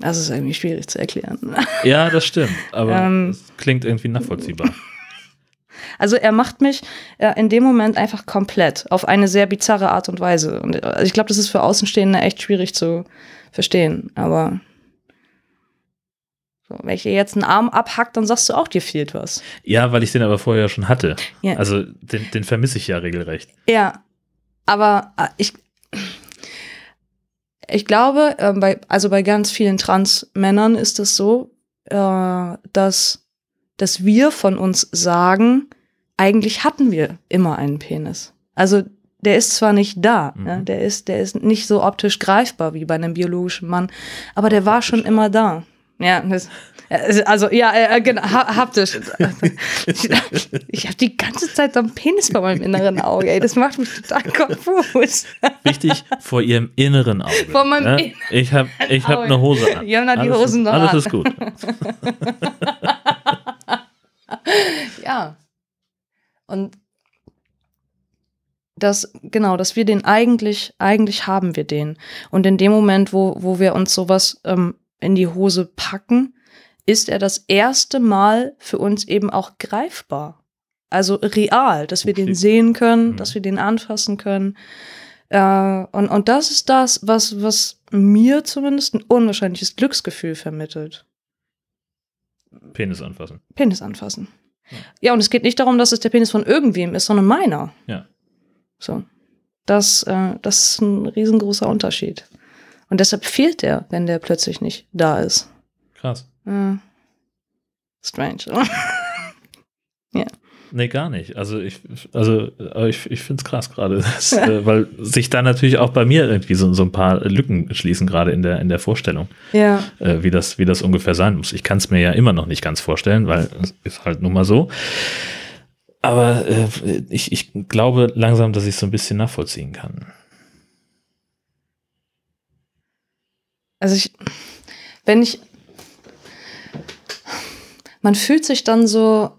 Das ist irgendwie schwierig zu erklären. Ja, das stimmt. Aber Ähm. es klingt irgendwie nachvollziehbar. Also er macht mich äh, in dem Moment einfach komplett auf eine sehr bizarre Art und Weise. Und äh, ich glaube, das ist für Außenstehende echt schwierig zu verstehen. Aber so, wenn ich dir jetzt einen Arm abhackt, dann sagst du auch, dir fehlt was. Ja, weil ich den aber vorher schon hatte. Ja. Also den, den vermisse ich ja regelrecht. Ja, aber äh, ich, ich glaube, äh, bei, also bei ganz vielen Trans-Männern ist es so, äh, dass, dass wir von uns sagen, eigentlich hatten wir immer einen Penis. Also der ist zwar nicht da, Mhm. ne? der, ist, der ist nicht so optisch greifbar wie bei einem biologischen Mann, aber der war schon immer da. Ja, das, also ja, äh, genau, ha, haptisch. Ich habe die ganze Zeit so einen Penis vor meinem inneren Auge, ey, das macht mich total konfus. Wichtig vor ihrem inneren Auge. Vor meinem ne? inneren Ich habe ich hab Auge. eine Hose an. Haben da die alles Hosen ist, noch Alles an. ist gut. Ja. Und das, genau, dass wir den eigentlich, eigentlich haben wir den. Und in dem Moment, wo, wo wir uns sowas ähm, in die Hose packen, ist er das erste Mal für uns eben auch greifbar. Also real, dass wir Okay. den sehen können, Mhm. dass wir den anfassen können. Äh, und, und das ist das, was, was mir zumindest ein unwahrscheinliches Glücksgefühl vermittelt. Penis anfassen. Penis anfassen. Ja, und es geht nicht darum, dass es der Penis von irgendwem ist, sondern meiner. Ja. So. Das, äh, das ist ein riesengroßer Unterschied. Und deshalb fehlt der, wenn der plötzlich nicht da ist. Krass. Äh, strange. Nee, gar nicht. Also ich, also ich, ich finde es krass gerade, äh, weil sich da natürlich auch bei mir irgendwie so, so ein paar Lücken schließen, gerade in der, in der Vorstellung, ja. äh, wie, das, wie das ungefähr sein muss. Ich kann es mir ja immer noch nicht ganz vorstellen, weil es ist halt nun mal so. Aber äh, ich, ich glaube langsam, dass ich es so ein bisschen nachvollziehen kann. Also ich, wenn ich, man fühlt sich dann so,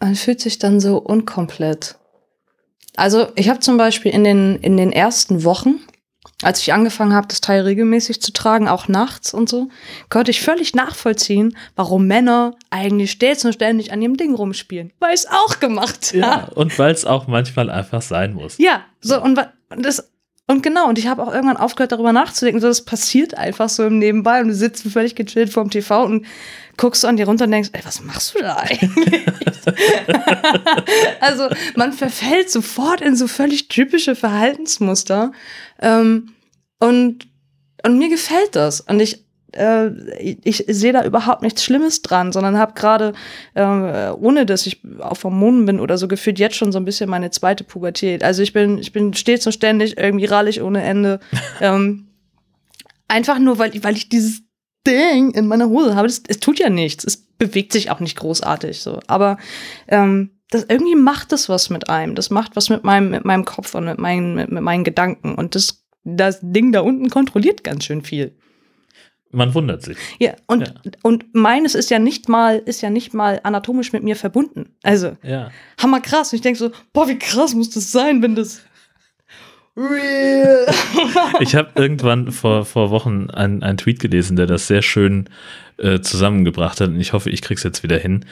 man fühlt sich dann so unkomplett. Also ich habe zum Beispiel in den, in den ersten Wochen, als ich angefangen habe, das Teil regelmäßig zu tragen, auch nachts und so, konnte ich völlig nachvollziehen, warum Männer eigentlich stets und ständig an ihrem Ding rumspielen. Weil ich es auch gemacht Ja, habe. und weil es auch manchmal einfach sein muss. Ja, so und das und genau und ich habe auch irgendwann aufgehört darüber nachzudenken, so das passiert einfach so im Nebenbei und du sitzt völlig gechillt vorm TV und guckst an dir runter und denkst, ey, was machst du da eigentlich? also man verfällt sofort in so völlig typische Verhaltensmuster. Ähm, und und mir gefällt das. Und ich äh, ich, ich sehe da überhaupt nichts Schlimmes dran, sondern habe gerade, äh, ohne dass ich auf Hormonen bin oder so, gefühlt jetzt schon so ein bisschen meine zweite Pubertät. Also ich bin, ich bin stets und ständig irgendwie rallig ohne Ende. ähm, einfach nur, weil, ich- weil ich dieses Ding in meiner Hose habe. Das, es tut ja nichts. Es bewegt sich auch nicht großartig so. Aber ähm, das irgendwie macht das was mit einem. Das macht was mit meinem, mit meinem Kopf und mit meinen, mit, mit meinen Gedanken. Und das, das Ding da unten kontrolliert ganz schön viel. Man wundert sich. Ja, und, Ja. und meines ist ja nicht mal, ist ja nicht mal anatomisch mit mir verbunden. Also, Ja. hammer krass. Und ich denke so, boah, wie krass muss das sein, wenn das real. Ich habe irgendwann vor, vor Wochen einen, einen Tweet gelesen, der das sehr schön äh, zusammengebracht hat. Und ich hoffe, ich krieg's jetzt wieder hin.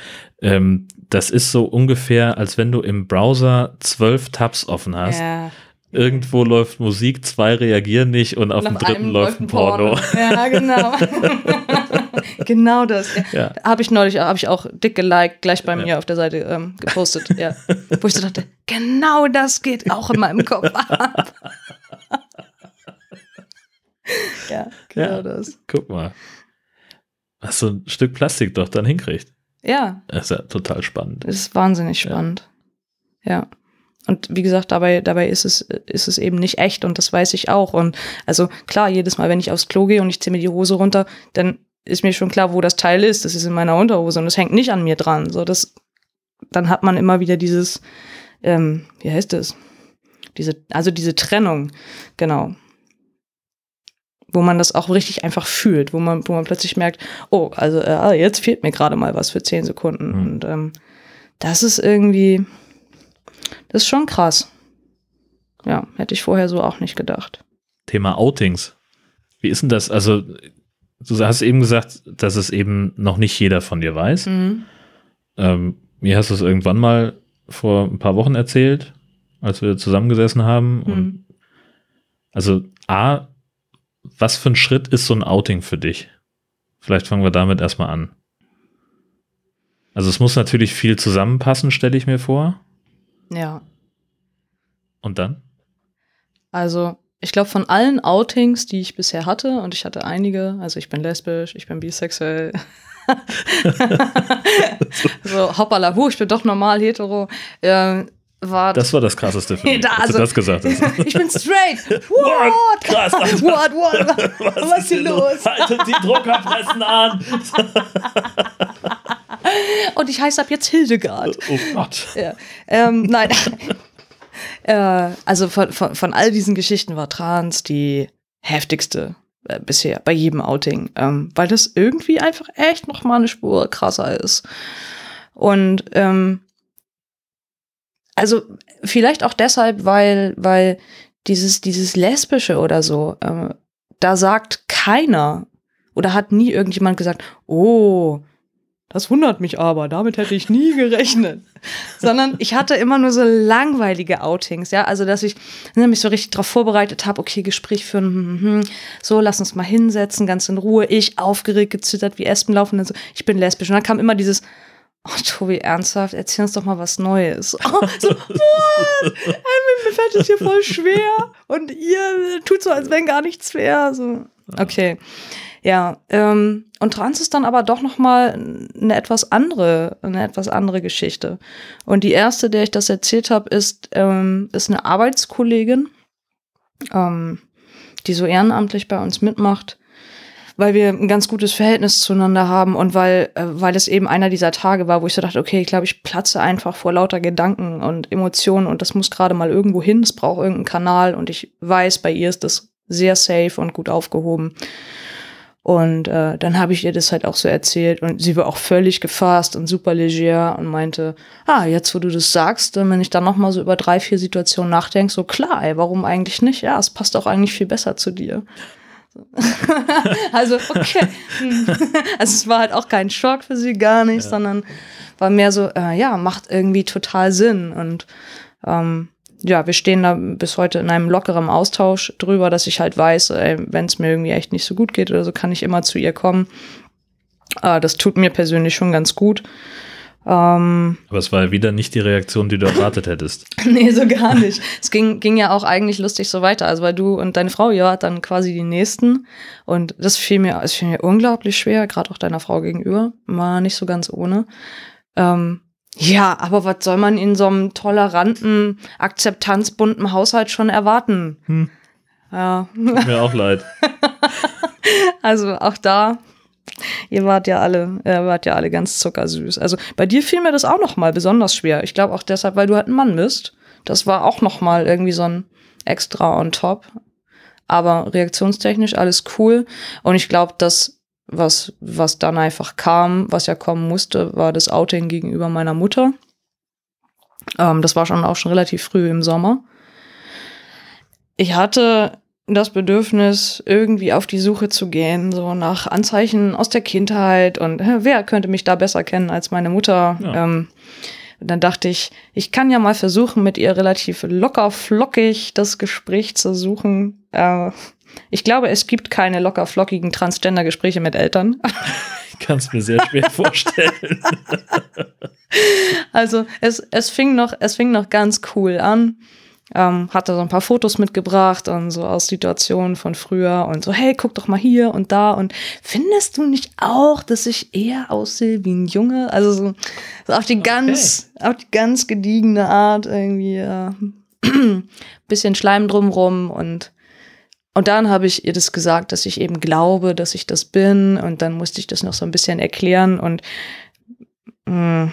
Ähm, das ist so ungefähr, als wenn du im Browser zwölf Tabs offen hast. ja. Irgendwo läuft Musik, zwei reagieren nicht und auf Und dem dritten läuft ein Porno. Ja, genau. genau das. Ja. Ja. Habe ich neulich, habe ich auch dick geliked, gleich bei Ja. mir auf der Seite ähm, gepostet. Ja. Wo ich so dachte, genau das geht auch in meinem Kopf ab. ja, genau Ja. das. Guck mal. Was so ein Stück Plastik doch dann hinkriegt. Ja, Das ist ja total spannend. Das ist wahnsinnig spannend. Ja. Und wie gesagt, dabei, dabei ist es, ist es eben nicht echt und das weiß ich auch. Und also klar, jedes Mal, wenn ich aufs Klo gehe und ich ziehe mir die Hose runter, dann ist mir schon klar, wo das Teil ist. Das ist in meiner Unterhose und es hängt nicht an mir dran. So, das, dann hat man immer wieder dieses, ähm, wie heißt das? Diese, also diese Trennung, genau. Wo man das auch richtig einfach fühlt, wo man, wo man plötzlich merkt, oh, also äh, ah, jetzt fehlt mir gerade mal was für zehn Sekunden. Mhm. Und ähm, das ist irgendwie, das ist schon krass. Ja, hätte ich vorher so auch nicht gedacht. Thema Outings. Wie ist denn das? Also, du hast eben gesagt, dass es eben noch nicht jeder von dir weiß. Mhm. Ähm, mir hast du es irgendwann mal vor ein paar Wochen erzählt, als wir zusammengesessen haben. Und Mhm. also, A, was für ein Schritt ist so ein Outing für dich? Vielleicht fangen wir damit erstmal an. Also, es muss natürlich viel zusammenpassen, stelle ich mir vor. Ja, Und dann? also ich glaube von allen Outings, die ich bisher hatte, und ich hatte einige, also ich bin lesbisch, ich bin bisexuell. so, hoppala, hu, ich bin doch normal hetero. Äh, war Das war das Krasseste für mich, Da, als also- du das gesagt hast. ich bin straight. What? Krass, Alter. What, what? Was, ist hier los? Haltet die Druckerpressen an! Und ich heiße ab jetzt Hildegard. Oh Gott. Ja. Ähm, nein. äh, also von, von, von all diesen Geschichten war Trans die heftigste äh, bisher bei jedem Outing, ähm, weil das irgendwie einfach echt noch mal eine Spur krasser ist. Und ähm, also vielleicht auch deshalb, weil, weil dieses, dieses Lesbische oder so, äh, da sagt keiner, Oder hat nie irgendjemand gesagt, oh, das wundert mich aber, damit hätte ich nie gerechnet. Sondern ich hatte immer nur so langweilige Outings, ja, also dass ich mich so richtig darauf vorbereitet habe, okay, Gespräch führen, hm, hm, hm, so, lass uns mal hinsetzen, ganz in Ruhe, ich aufgeregt, gezittert, wie Espen laufen, und so, ich bin lesbisch. Und dann kam immer dieses, oh, Tobi, ernsthaft, erzähl uns doch mal was Neues. Oh, so, what? mir fällt es hier voll schwer und ihr tut so, als wenn gar nichts wäre. So, okay. Ja, ähm, und Trans ist dann aber doch noch mal eine etwas andere, eine etwas andere Geschichte. Und die erste, der ich das erzählt habe, ist ähm, ist eine Arbeitskollegin, ähm, die so ehrenamtlich bei uns mitmacht, weil wir ein ganz gutes Verhältnis zueinander haben und weil äh, weil es eben einer dieser Tage war, wo ich so dachte, okay, ich glaube, ich platze einfach vor lauter Gedanken und Emotionen und das muss gerade mal irgendwo hin, es braucht irgendeinen Kanal und ich weiß, bei ihr ist das sehr safe und gut aufgehoben. Und äh, dann habe ich ihr das halt auch so erzählt und sie war auch völlig gefasst und super leger und meinte, ah, jetzt wo du das sagst, wenn ich dann noch mal so über drei, vier Situationen nachdenke, so klar, ey, warum eigentlich nicht? Ja, es passt auch eigentlich viel besser zu dir. also, okay. also es war halt auch kein Schock für sie, gar nicht, ja. sondern war mehr so, äh, ja, macht irgendwie total Sinn und ähm, ja, wir stehen da bis heute in einem lockeren Austausch drüber, dass ich halt weiß, wenn es mir irgendwie echt nicht so gut geht oder so, kann ich immer zu ihr kommen. Äh, das tut mir persönlich schon ganz gut. Ähm, Aber es war ja wieder nicht die Reaktion, die du erwartet hättest. nee, so gar nicht. es ging, ging ja auch eigentlich lustig so weiter. Also weil du und deine Frau, ihr wart dann quasi die Nächsten. Und das fiel mir, es fiel mir unglaublich schwer, gerade auch deiner Frau gegenüber. War nicht so ganz ohne. Ähm, ja, aber was soll man in so einem toleranten, akzeptanzbunten Haushalt schon erwarten? Hm. Ja. Tut mir auch leid. also auch da, ihr wart ja alle, ihr wart ja alle ganz zuckersüß. Also bei dir fiel mir das auch noch mal besonders schwer. Ich glaube auch deshalb, weil du halt ein Mann bist. Das war auch noch mal irgendwie so ein extra on top. Aber reaktionstechnisch alles cool. Und ich glaube, dass was, was dann einfach kam, was ja kommen musste, war das Outing gegenüber meiner Mutter. Ähm, das war schon auch schon relativ früh im Sommer. Ich hatte das Bedürfnis, irgendwie auf die Suche zu gehen, so nach Anzeichen aus der Kindheit und äh, wer könnte mich da besser kennen als meine Mutter. Ja. Ähm, dann dachte ich, ich kann ja mal versuchen, mit ihr relativ locker flockig das Gespräch zu suchen. Äh, ich glaube, es gibt keine locker flockigen Transgender-Gespräche mit Eltern. Ich kann es mir sehr schwer vorstellen. also es, es, fing noch, es fing noch ganz cool an. Ähm, hatte so ein paar Fotos mitgebracht und so aus Situationen von früher und so, hey, guck doch mal hier und da und findest du nicht auch, dass ich eher aussehe wie ein Junge? Also so, so auf die ganz, okay. auf die ganz gediegene Art irgendwie, äh, bisschen Schleim drumrum und und dann habe ich ihr das gesagt, dass ich eben glaube, dass ich das bin. Und dann musste ich das noch so ein bisschen erklären. Und mh, mm,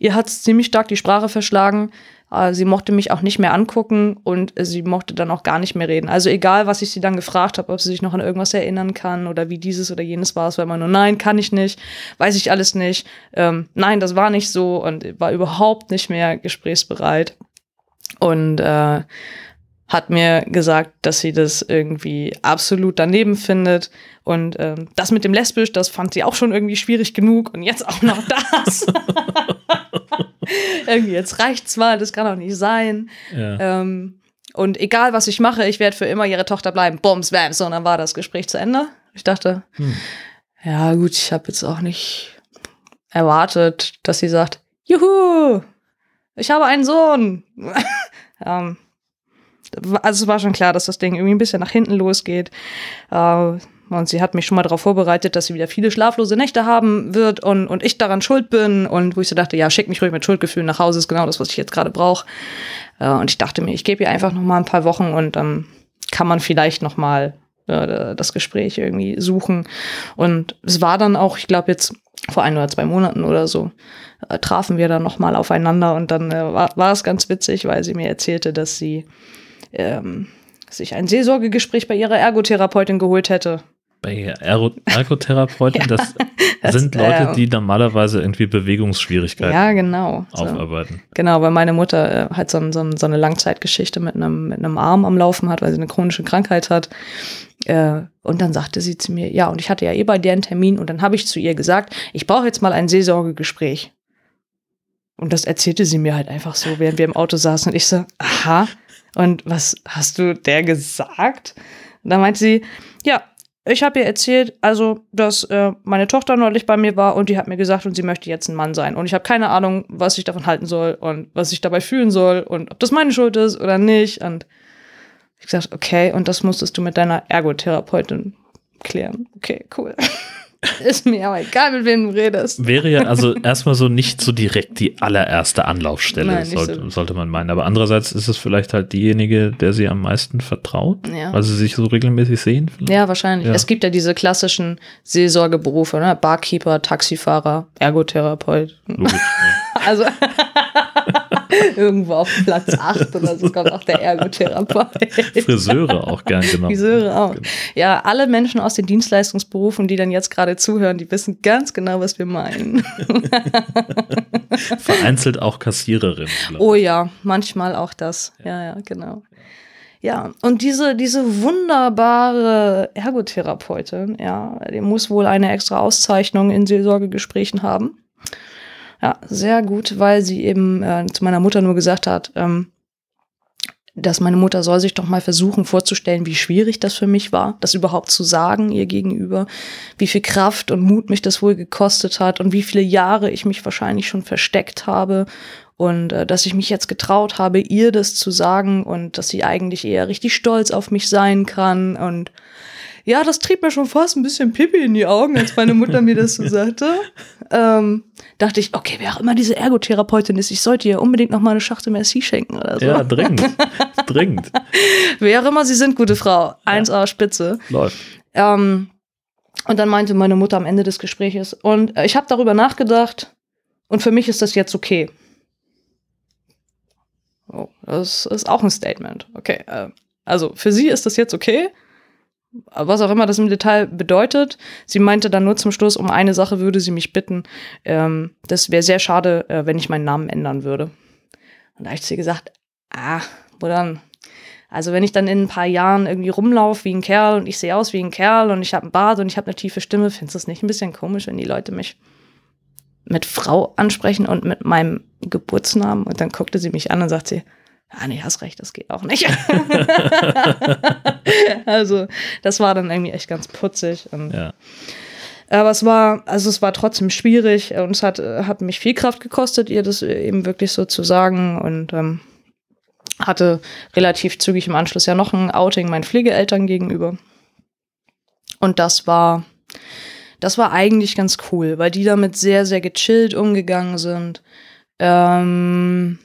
ihr hat ziemlich stark die Sprache verschlagen. Äh, sie mochte mich auch nicht mehr angucken und sie mochte dann auch gar nicht mehr reden. Also egal, was ich sie dann gefragt habe, ob sie sich noch an irgendwas erinnern kann oder wie dieses oder jenes war, es war immer nur, nein, kann ich nicht, weiß ich alles nicht, ähm, nein, das war nicht so und war überhaupt nicht mehr gesprächsbereit. Und äh, hat mir gesagt, dass sie das irgendwie absolut daneben findet. Und ähm, das mit dem Lesbisch, das fand sie auch schon irgendwie schwierig genug. Und jetzt auch noch das. irgendwie, jetzt reicht's mal, das kann doch nicht sein. Ja. Ähm, und egal, was ich mache, ich werde für immer ihre Tochter bleiben. Bums, bams. Und dann war das Gespräch zu Ende. Ich dachte, hm. ja gut, ich habe jetzt auch nicht erwartet, dass sie sagt, juhu, ich habe einen Sohn. ähm, also es war schon klar, dass das Ding irgendwie ein bisschen nach hinten losgeht. Äh, und sie hat mich schon mal darauf vorbereitet, dass sie wieder viele schlaflose Nächte haben wird und, und ich daran schuld bin. Und wo ich so dachte, ja, schick mich ruhig mit Schuldgefühlen nach Hause, ist genau das, was ich jetzt gerade brauche. Äh, und ich dachte mir, ich gebe ihr einfach noch mal ein paar Wochen und dann kann man vielleicht noch mal äh, das Gespräch irgendwie suchen. Und es war dann auch, ich glaube jetzt vor ein oder zwei Monaten oder so, äh, trafen wir dann noch mal aufeinander und dann äh, war, war es ganz witzig, weil sie mir erzählte, dass sie ähm, sich ein Seelsorgegespräch bei ihrer Ergotherapeutin geholt hätte. Bei Ergo Ergotherapeutin, ja, das, sind Leute, die normalerweise irgendwie Bewegungsschwierigkeiten ja, genau, aufarbeiten. So. Genau, weil meine Mutter äh, halt so, so, so, eine Langzeitgeschichte mit einem, mit einem Arm am Laufen hat, weil sie eine chronische Krankheit hat. Äh, und dann sagte sie zu mir, ja, und ich hatte ja eh bei der einen Termin und dann habe ich zu ihr gesagt, ich brauche jetzt mal ein Seelsorgegespräch. Und das erzählte sie mir halt einfach so, während wir im Auto saßen. Und ich so, aha, und was hast du der gesagt? Und dann meinte sie, ja, ich habe ihr erzählt, also, dass äh, meine Tochter neulich bei mir war und die hat mir gesagt, und sie möchte jetzt ein Mann sein. Und ich habe keine Ahnung, was ich davon halten soll und was ich dabei fühlen soll und ob das meine Schuld ist oder nicht. Und ich gesagt, okay, und das musstest du mit deiner Ergotherapeutin klären. Okay, cool. Ist mir aber egal, mit wem du redest. Wäre ja also erstmal so nicht so direkt die allererste Anlaufstelle, Nein, sollte, so. sollte man meinen. Aber andererseits ist es vielleicht halt diejenige, der sie am meisten vertraut, Ja. weil sie sich so regelmäßig sehen. Ja, wahrscheinlich. Ja. Es gibt ja diese klassischen Seelsorgeberufe, ne? Barkeeper, Taxifahrer, Ergotherapeut. Logisch. ja. Also irgendwo auf Platz 8 oder so kommt auch der Ergotherapeut. Friseure auch gern genommen. Friseure auch. Genau. Ja, alle Menschen aus den Dienstleistungsberufen, die dann jetzt gerade zuhören, die wissen ganz genau, was wir meinen. Vereinzelt auch Kassiererinnen. Oh ja, manchmal auch das. Ja, ja, genau. Ja, und diese, diese wunderbare Ergotherapeutin, ja, die muss wohl eine extra Auszeichnung in Seelsorgegesprächen haben. Ja, sehr gut, weil sie eben äh, zu meiner Mutter nur gesagt hat, ähm, dass meine Mutter soll sich doch mal versuchen vorzustellen, wie schwierig das für mich war, das überhaupt zu sagen ihr gegenüber, wie viel Kraft und Mut mich das wohl gekostet hat und wie viele Jahre ich mich wahrscheinlich schon versteckt habe und äh, dass ich mich jetzt getraut habe, ihr das zu sagen und dass sie eigentlich eher richtig stolz auf mich sein kann und ja, das trieb mir schon fast ein bisschen Pipi in die Augen, als meine Mutter mir das so sagte. Ähm, dachte ich, okay, wer auch immer diese Ergotherapeutin ist, ich sollte ihr unbedingt noch mal eine Schachtel Merci schenken oder so. Ja, dringend. dringend. Wer auch immer sie sind, gute Frau. 1A Spitze. Läuft. Ähm, und dann meinte meine Mutter am Ende des Gespräches, und äh, ich habe darüber nachgedacht, und für mich ist das jetzt okay. Oh, das ist auch ein Statement. Okay. Äh, also für sie ist das jetzt okay. Was auch immer das im Detail bedeutet. Sie meinte dann nur zum Schluss, um eine Sache würde sie mich bitten. Ähm, das wäre sehr schade, äh, wenn ich meinen Namen ändern würde. Und da habe ich zu ihr gesagt, ah, wo dann? Also wenn ich dann in ein paar Jahren irgendwie rumlaufe wie ein Kerl und ich sehe aus wie ein Kerl und ich habe einen Bart und ich habe eine tiefe Stimme, findest du es nicht ein bisschen komisch, wenn die Leute mich mit Frau ansprechen und mit meinem Geburtsnamen? Und dann guckte sie mich an und sagte sie, ah nee, hast recht, das geht auch nicht. also das war dann irgendwie echt ganz putzig. Ja. aber es war, also es war trotzdem schwierig und es hat, hat mich viel Kraft gekostet, ihr das eben wirklich so zu sagen und ähm, hatte relativ zügig im Anschluss ja noch ein Outing meinen Pflegeeltern gegenüber. Und das war, das war eigentlich ganz cool, weil die damit sehr, sehr gechillt umgegangen sind. Ähm,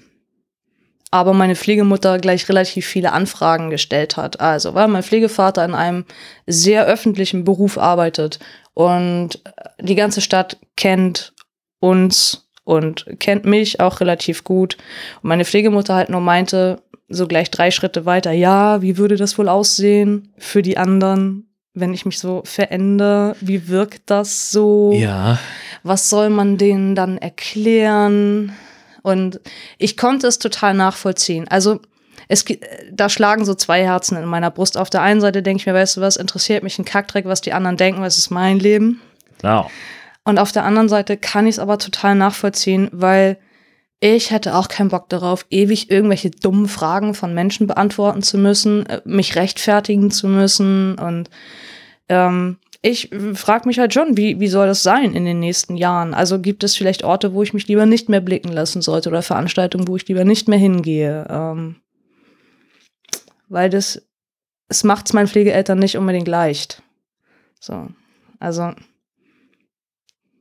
aber meine Pflegemutter gleich relativ viele Anfragen gestellt hat. Also, weil mein Pflegevater in einem sehr öffentlichen Beruf arbeitet und die ganze Stadt kennt uns und kennt mich auch relativ gut. Und meine Pflegemutter halt nur meinte, so gleich drei Schritte weiter, ja, wie würde das wohl aussehen für die anderen, wenn ich mich so verändere? Wie wirkt das so? Ja. was soll man denen dann erklären? Und ich konnte es total nachvollziehen. Also es, da schlagen so zwei Herzen in meiner Brust. Auf der einen Seite denke ich mir, weißt du was, interessiert mich ein Kackdreck, was die anderen denken, was ist mein Leben. Genau. Und auf der anderen Seite kann ich es aber total nachvollziehen, weil ich hätte auch keinen Bock darauf, ewig irgendwelche dummen Fragen von Menschen beantworten zu müssen, äh, mich rechtfertigen zu müssen. Und ähm, ich frage mich halt schon, wie, wie soll das sein in den nächsten Jahren? Also gibt es vielleicht Orte, wo ich mich lieber nicht mehr blicken lassen sollte oder Veranstaltungen, wo ich lieber nicht mehr hingehe? Ähm, weil das, es macht es meinen Pflegeeltern nicht unbedingt leicht. So, also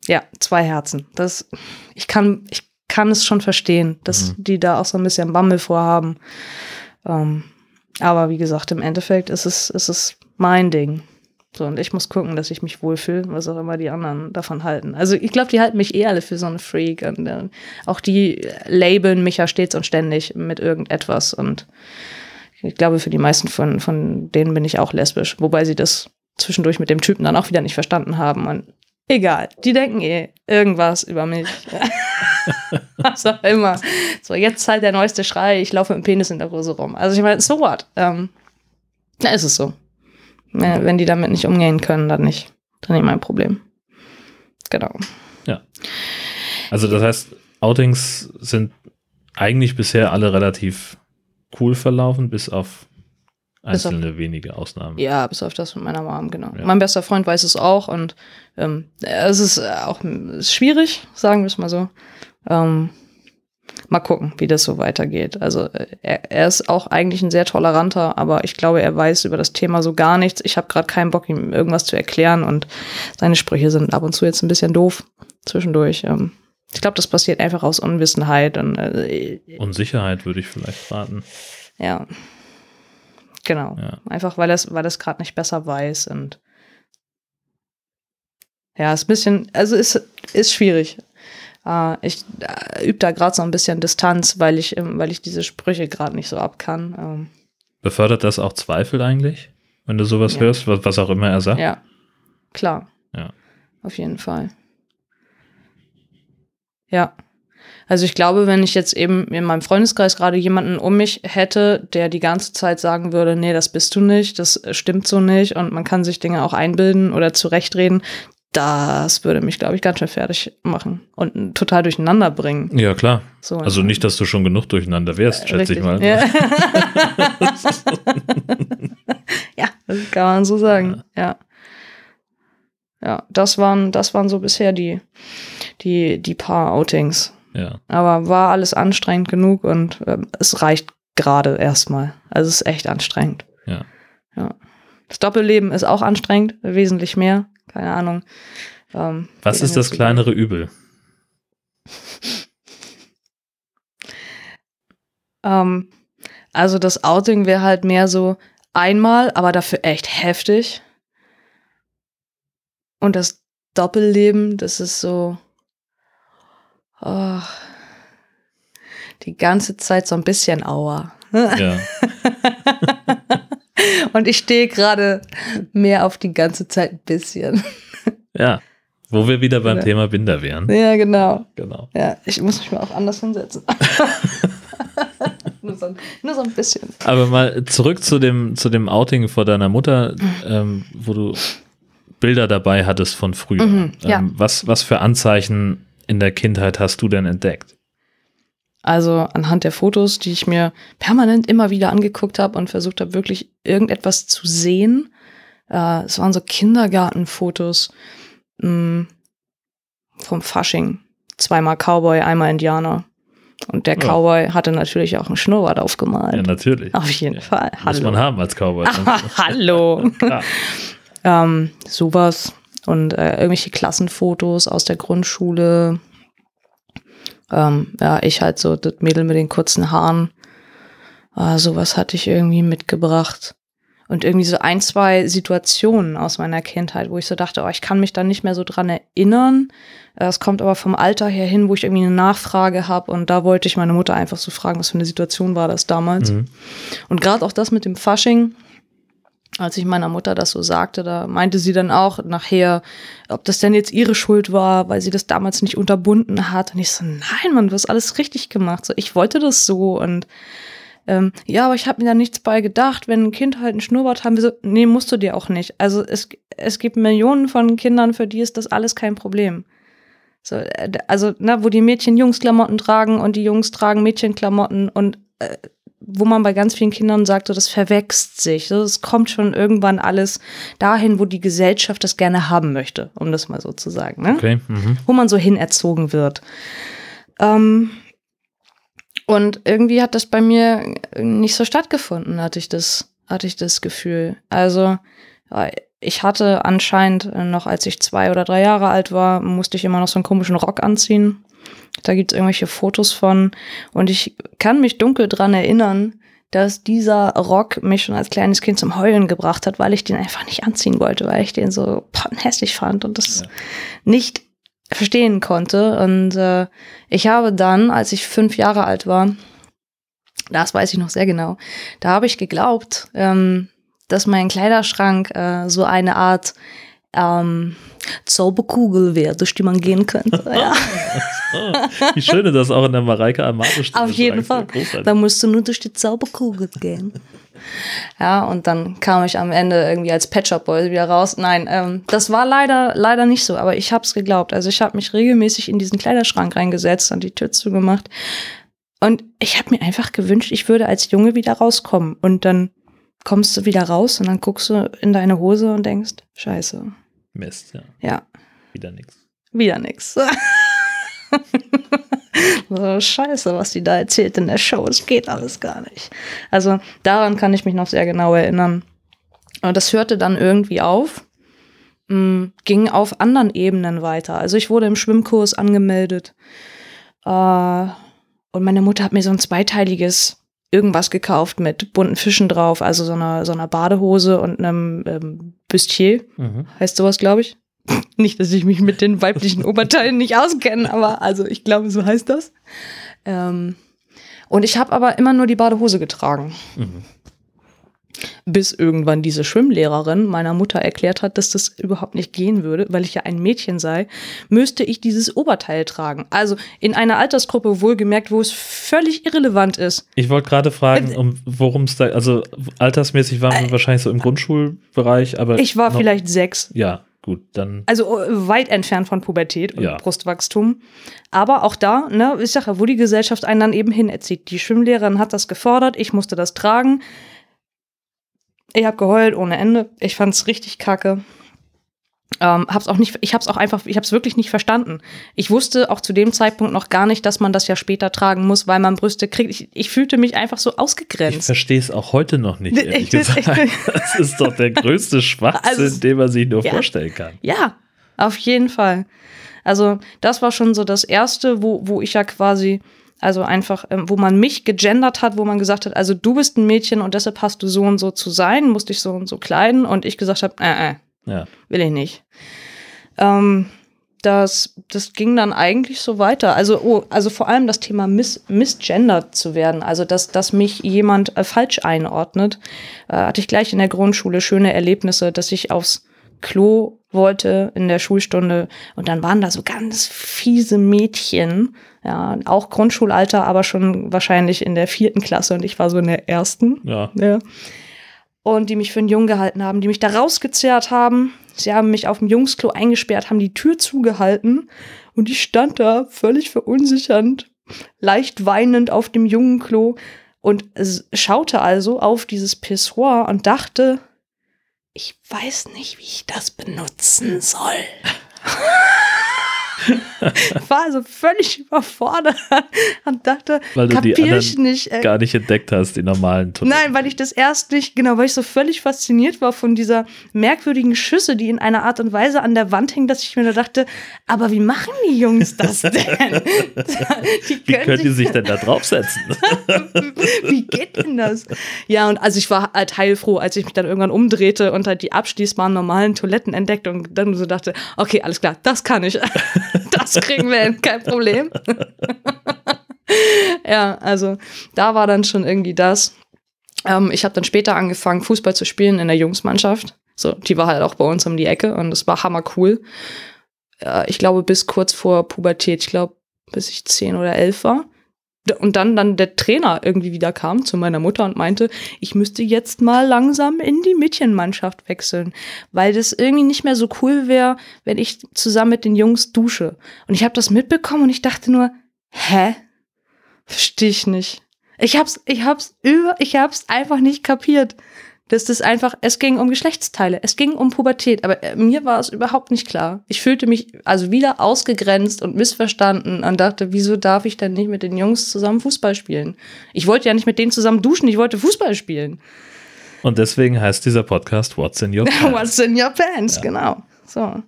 ja, zwei Herzen. Das, ich kann, ich kann es schon verstehen, dass Mhm. die da auch so ein bisschen Bammel vorhaben. Ähm, aber wie gesagt, im Endeffekt ist es, ist es mein Ding. So, und ich muss gucken, dass ich mich wohlfühle, was auch immer die anderen davon halten. Also ich glaube, die halten mich eh alle für so einen Freak. Und äh, auch die labeln mich ja stets und ständig mit irgendetwas. Und ich glaube, für die meisten von, von denen bin ich auch lesbisch. Wobei sie das zwischendurch mit dem Typen dann auch wieder nicht verstanden haben. Und egal, die denken eh irgendwas über mich. Was auch immer. So, jetzt halt der neueste Schrei, ich laufe mit dem Penis in der Hose rum. Also ich meine, so what? Ähm, da ist es so. Wenn, die damit nicht umgehen können, dann nicht. Dann nicht mein Problem. Genau. Also das heißt, Outings sind eigentlich bisher alle relativ cool verlaufen, bis auf Bis auf- einzelne wenige Ausnahmen. Ja, bis auf das mit meiner Mom, genau. Ja. Mein bester Freund weiß es auch und ähm, es ist auch schwierig, sagen wir es mal so. Ähm, mal gucken, wie das so weitergeht. Also äh, er, er ist auch eigentlich ein sehr toleranter, aber ich glaube, er weiß über das Thema so gar nichts. Ich habe gerade keinen Bock, ihm irgendwas zu erklären und seine Sprüche sind ab und zu jetzt ein bisschen doof zwischendurch. Ähm, ich glaube, das passiert einfach aus Unwissenheit und äh, Unsicherheit würde ich vielleicht raten. ja. Genau. Ja. Einfach weil das, weil das gerade nicht besser weiß und ja, ist ein bisschen, also ist, ist schwierig. Äh, ich äh, übe da gerade so ein bisschen Distanz, weil ich, weil ich diese Sprüche gerade nicht so ab kann. Ähm, Befördert das auch Zweifel eigentlich, wenn du sowas Ja. hörst, was, was auch immer er sagt? ja, klar. Ja. Auf jeden Fall. Ja. Also ich glaube, wenn ich jetzt eben in meinem Freundeskreis gerade jemanden um mich hätte, der die ganze Zeit sagen würde, nee, das bist du nicht, das stimmt so nicht und man kann sich Dinge auch einbilden oder zurechtreden, das würde mich, glaube ich, ganz schön fertig machen und total durcheinander bringen. Ja, klar. So, Also nicht, dass du schon genug durcheinander wärst, schätze ich Richtig. mal. Ja. ja, das kann man so sagen. Ja. Ja, das waren, das waren so bisher die, die, die paar Outings. Ja. Aber war alles anstrengend genug und ähm, es reicht gerade erstmal. Also es ist echt anstrengend. Ja. Ja. Das Doppelleben ist auch anstrengend, wesentlich mehr. Keine Ahnung. Ähm, Was ist das kleinere Übel? Ähm, also das Outing wäre halt mehr so einmal, aber dafür echt heftig. Und das Doppelleben, das ist so oh, die ganze Zeit so ein bisschen Aua. Ja. Und ich stehe gerade mehr auf die ganze Zeit ein bisschen. ja. Wo wir wieder beim Ja. Thema Binder wären. Ja, genau. Genau. Ja, ich muss mich mal auch anders hinsetzen. nur, so, ein- nur so ein bisschen. Aber mal zurück zu dem, zu dem Outing vor deiner Mutter, ähm, wo du Bilder dabei hattest von früher. Mhm, ja. ähm, was, was für Anzeichen in der Kindheit hast du denn entdeckt? Also anhand der Fotos, die ich mir permanent immer wieder angeguckt habe und versucht habe, wirklich irgendetwas zu sehen. Äh, es waren so Kindergartenfotos mh, vom Fasching. Zweimal Cowboy, einmal Indianer. Und der Ja. Cowboy hatte natürlich auch einen Schnurrbart aufgemalt. Ja, natürlich. Auf jeden Fall. Muss man haben als Cowboy. Hallo. Klar. Ähm, sowas. Und äh, irgendwelche Klassenfotos aus der Grundschule. Ähm, ja, ich halt so das Mädel mit den kurzen Haaren. Äh, sowas hatte ich irgendwie mitgebracht. Und irgendwie so ein, zwei Situationen aus meiner Kindheit, wo ich so dachte, oh, ich kann mich da nicht mehr so dran erinnern. Äh, Es kommt aber vom Alter her hin, wo ich irgendwie eine Nachfrage habe. Und da wollte ich meine Mutter einfach so fragen, was für eine Situation war das damals. Mhm. Und gerade auch das mit dem Fasching, als ich meiner Mutter das so sagte, da meinte sie dann auch nachher, ob das denn jetzt ihre Schuld war, weil sie das damals nicht unterbunden hat. Und ich so, nein, Mann, du hast alles richtig gemacht. So, ich wollte das so und ähm, ja, aber ich habe mir da nichts bei gedacht, wenn ein Kind halt einen Schnurrbart haben will, so, nee, musst du dir auch nicht. Also es, es gibt Millionen von Kindern, für die ist das alles kein Problem. So, äh, also, ne, wo die Mädchen Jungsklamotten tragen und die Jungs tragen Mädchenklamotten und äh, wo man bei ganz vielen Kindern sagt, so, das verwächst sich. Es kommt schon irgendwann alles dahin, wo die Gesellschaft das gerne haben möchte, um das mal so zu sagen. Ne? Okay. Mhm. wo man so hinerzogen wird. Ähm, und irgendwie hat das bei mir nicht so stattgefunden, hatte ich das, hatte ich das Gefühl. Also ja, ich hatte anscheinend äh, noch, als ich zwei oder drei Jahre alt war, musste ich immer noch so einen komischen Rock anziehen. Da gibt's irgendwelche Fotos von. Und ich kann mich dunkel dran erinnern, dass dieser Rock mich schon als kleines Kind zum Heulen gebracht hat, weil ich den einfach nicht anziehen wollte, weil ich den so hässlich fand und das Ja. nicht verstehen konnte. Und äh, ich habe dann, als ich fünf Jahre alt war, das weiß ich noch sehr genau, da habe ich geglaubt, ähm, dass mein Kleiderschrank äh, so eine Art ähm, Zauberkugel wäre, durch die man gehen könnte. ja. Wie schön, dass auch in der Mareike Amado. Auf jeden Fall. Da musst du nur durch die Zauberkugel gehen. Ja, und dann kam ich am Ende irgendwie als Pet Shop Boy wieder raus. Nein, ähm, das war leider, leider nicht so, aber ich hab's geglaubt. Also ich habe mich regelmäßig in diesen Kleiderschrank reingesetzt und die Tür zugemacht. Und ich habe mir einfach gewünscht, ich würde als Junge wieder rauskommen. Und dann kommst du wieder raus und dann guckst du in deine Hose und denkst, scheiße. Mist, ja. Ja, Wieder nix. wieder nix. so, scheiße, was die da erzählt in der Show. Es geht alles gar nicht. Also daran kann ich mich noch sehr genau erinnern. Und das hörte dann irgendwie auf, mh, ging auf anderen Ebenen weiter. Also ich wurde im Schwimmkurs angemeldet. Äh, und meine Mutter hat mir so ein zweiteiliges irgendwas gekauft mit bunten Fischen drauf, also so einer, so einer Badehose und einem ähm, Bustier. Mhm. Heißt sowas, glaube ich. Nicht, dass ich mich mit den weiblichen Oberteilen nicht auskenne, aber also ich glaube, so heißt das. Ähm, und ich habe aber immer nur die Badehose getragen. Mhm. Bis irgendwann diese Schwimmlehrerin meiner Mutter erklärt hat, dass das überhaupt nicht gehen würde, weil ich ja ein Mädchen sei, müsste ich dieses Oberteil tragen. Also in einer Altersgruppe wohlgemerkt, wo es völlig irrelevant ist. Ich wollte gerade fragen, um worum es da, also altersmäßig waren wir wahrscheinlich so im Grundschulbereich, aber. Äh, Ich war noch- vielleicht sechs. Ja, gut, dann. Also äh, weit entfernt von Pubertät und Ja. Brustwachstum. Aber auch da, ne, ich sage ja, wo die Gesellschaft einen dann eben hinerzieht. Die Schwimmlehrerin hat das gefordert, ich musste das tragen. Ich habe geheult ohne Ende. Ich fand's richtig kacke. Ähm, hab's auch nicht, ich hab's auch einfach, ich hab's wirklich nicht verstanden. Ich wusste auch zu dem Zeitpunkt noch gar nicht, dass man das ja später tragen muss, weil man Brüste kriegt. Ich, ich fühlte mich einfach so Ich ausgegrenzt. verstehe es auch heute noch nicht, Ich- ehrlich ich- ich- gesagt. Das ist doch der größte Schwachsinn, Also, den man sich nur ja. vorstellen kann. Ja, auf jeden Fall. Also das war schon so das Erste, wo, wo ich ja quasi, also einfach, ähm, wo man mich gegendert hat, wo man gesagt hat, also du bist ein Mädchen und deshalb hast du so und so zu sein, musst dich so und so kleiden und ich gesagt habe, äh, äh, Ja. will ich nicht. Ähm, das, das ging dann eigentlich so weiter. Also, oh, also vor allem das Thema miss, misgendert zu werden, also dass, dass mich jemand äh, falsch einordnet, äh, hatte ich gleich in der Grundschule schöne Erlebnisse, dass ich aufs Klo wollte in der Schulstunde und dann waren da so ganz fiese Mädchen, ja, auch Grundschulalter, aber schon wahrscheinlich in der vierten Klasse und ich war so in der ersten. Ja. Ja. Und die mich für einen Jungen gehalten haben, die mich da rausgezerrt haben. Sie haben mich auf dem Jungsklo eingesperrt, haben die Tür zugehalten und ich stand da völlig verunsichernd, leicht weinend auf dem Jungenklo und schaute also auf dieses Pissoir und dachte, ich weiß nicht, wie ich das benutzen soll. War also völlig überfordert und dachte, Weil du die anderen nicht. äh, Gar nicht entdeckt hast, die normalen Toiletten. Nein, weil ich das erst nicht, genau, weil ich so völlig fasziniert war von dieser merkwürdigen Schüsse, die in einer Art und Weise an der Wand hing, dass ich mir da dachte, aber wie machen die Jungs das denn? die Wie können die sich denn da draufsetzen? wie geht denn das? Ja, und also ich war halt heilfroh, als ich mich dann irgendwann umdrehte und halt die abschließbaren normalen Toiletten entdeckte und dann so dachte, okay, alles klar, das kann ich. Das kriegen wir hin, kein Problem. ja, also da war dann schon irgendwie das. Ähm, ich habe dann später angefangen, Fußball zu spielen in der Jungsmannschaft. So, die war halt auch bei uns um die Ecke und das war hammer cool. Äh, ich glaube, bis kurz vor Pubertät, ich glaube, bis ich zehn oder elf war. Und dann, dann der Trainer irgendwie wieder kam zu meiner Mutter und meinte, ich müsste jetzt mal langsam in die Mädchenmannschaft wechseln, weil das irgendwie nicht mehr so cool wäre, wenn ich zusammen mit den Jungs dusche. Und ich habe das mitbekommen und ich dachte nur, hä? Verstehe ich nicht. Ich hab's, ich hab's über, ich hab's einfach nicht kapiert. Dass das einfach, es ging um Geschlechtsteile, es ging um Pubertät, aber äh, mir war es überhaupt nicht klar. Ich fühlte mich also wieder ausgegrenzt und missverstanden und dachte, wieso darf ich denn nicht mit den Jungs zusammen Fußball spielen? Ich wollte ja nicht mit denen zusammen duschen, ich wollte Fußball spielen. Und deswegen heißt dieser Podcast What's in Your Pants? What's in your pants, genau. So.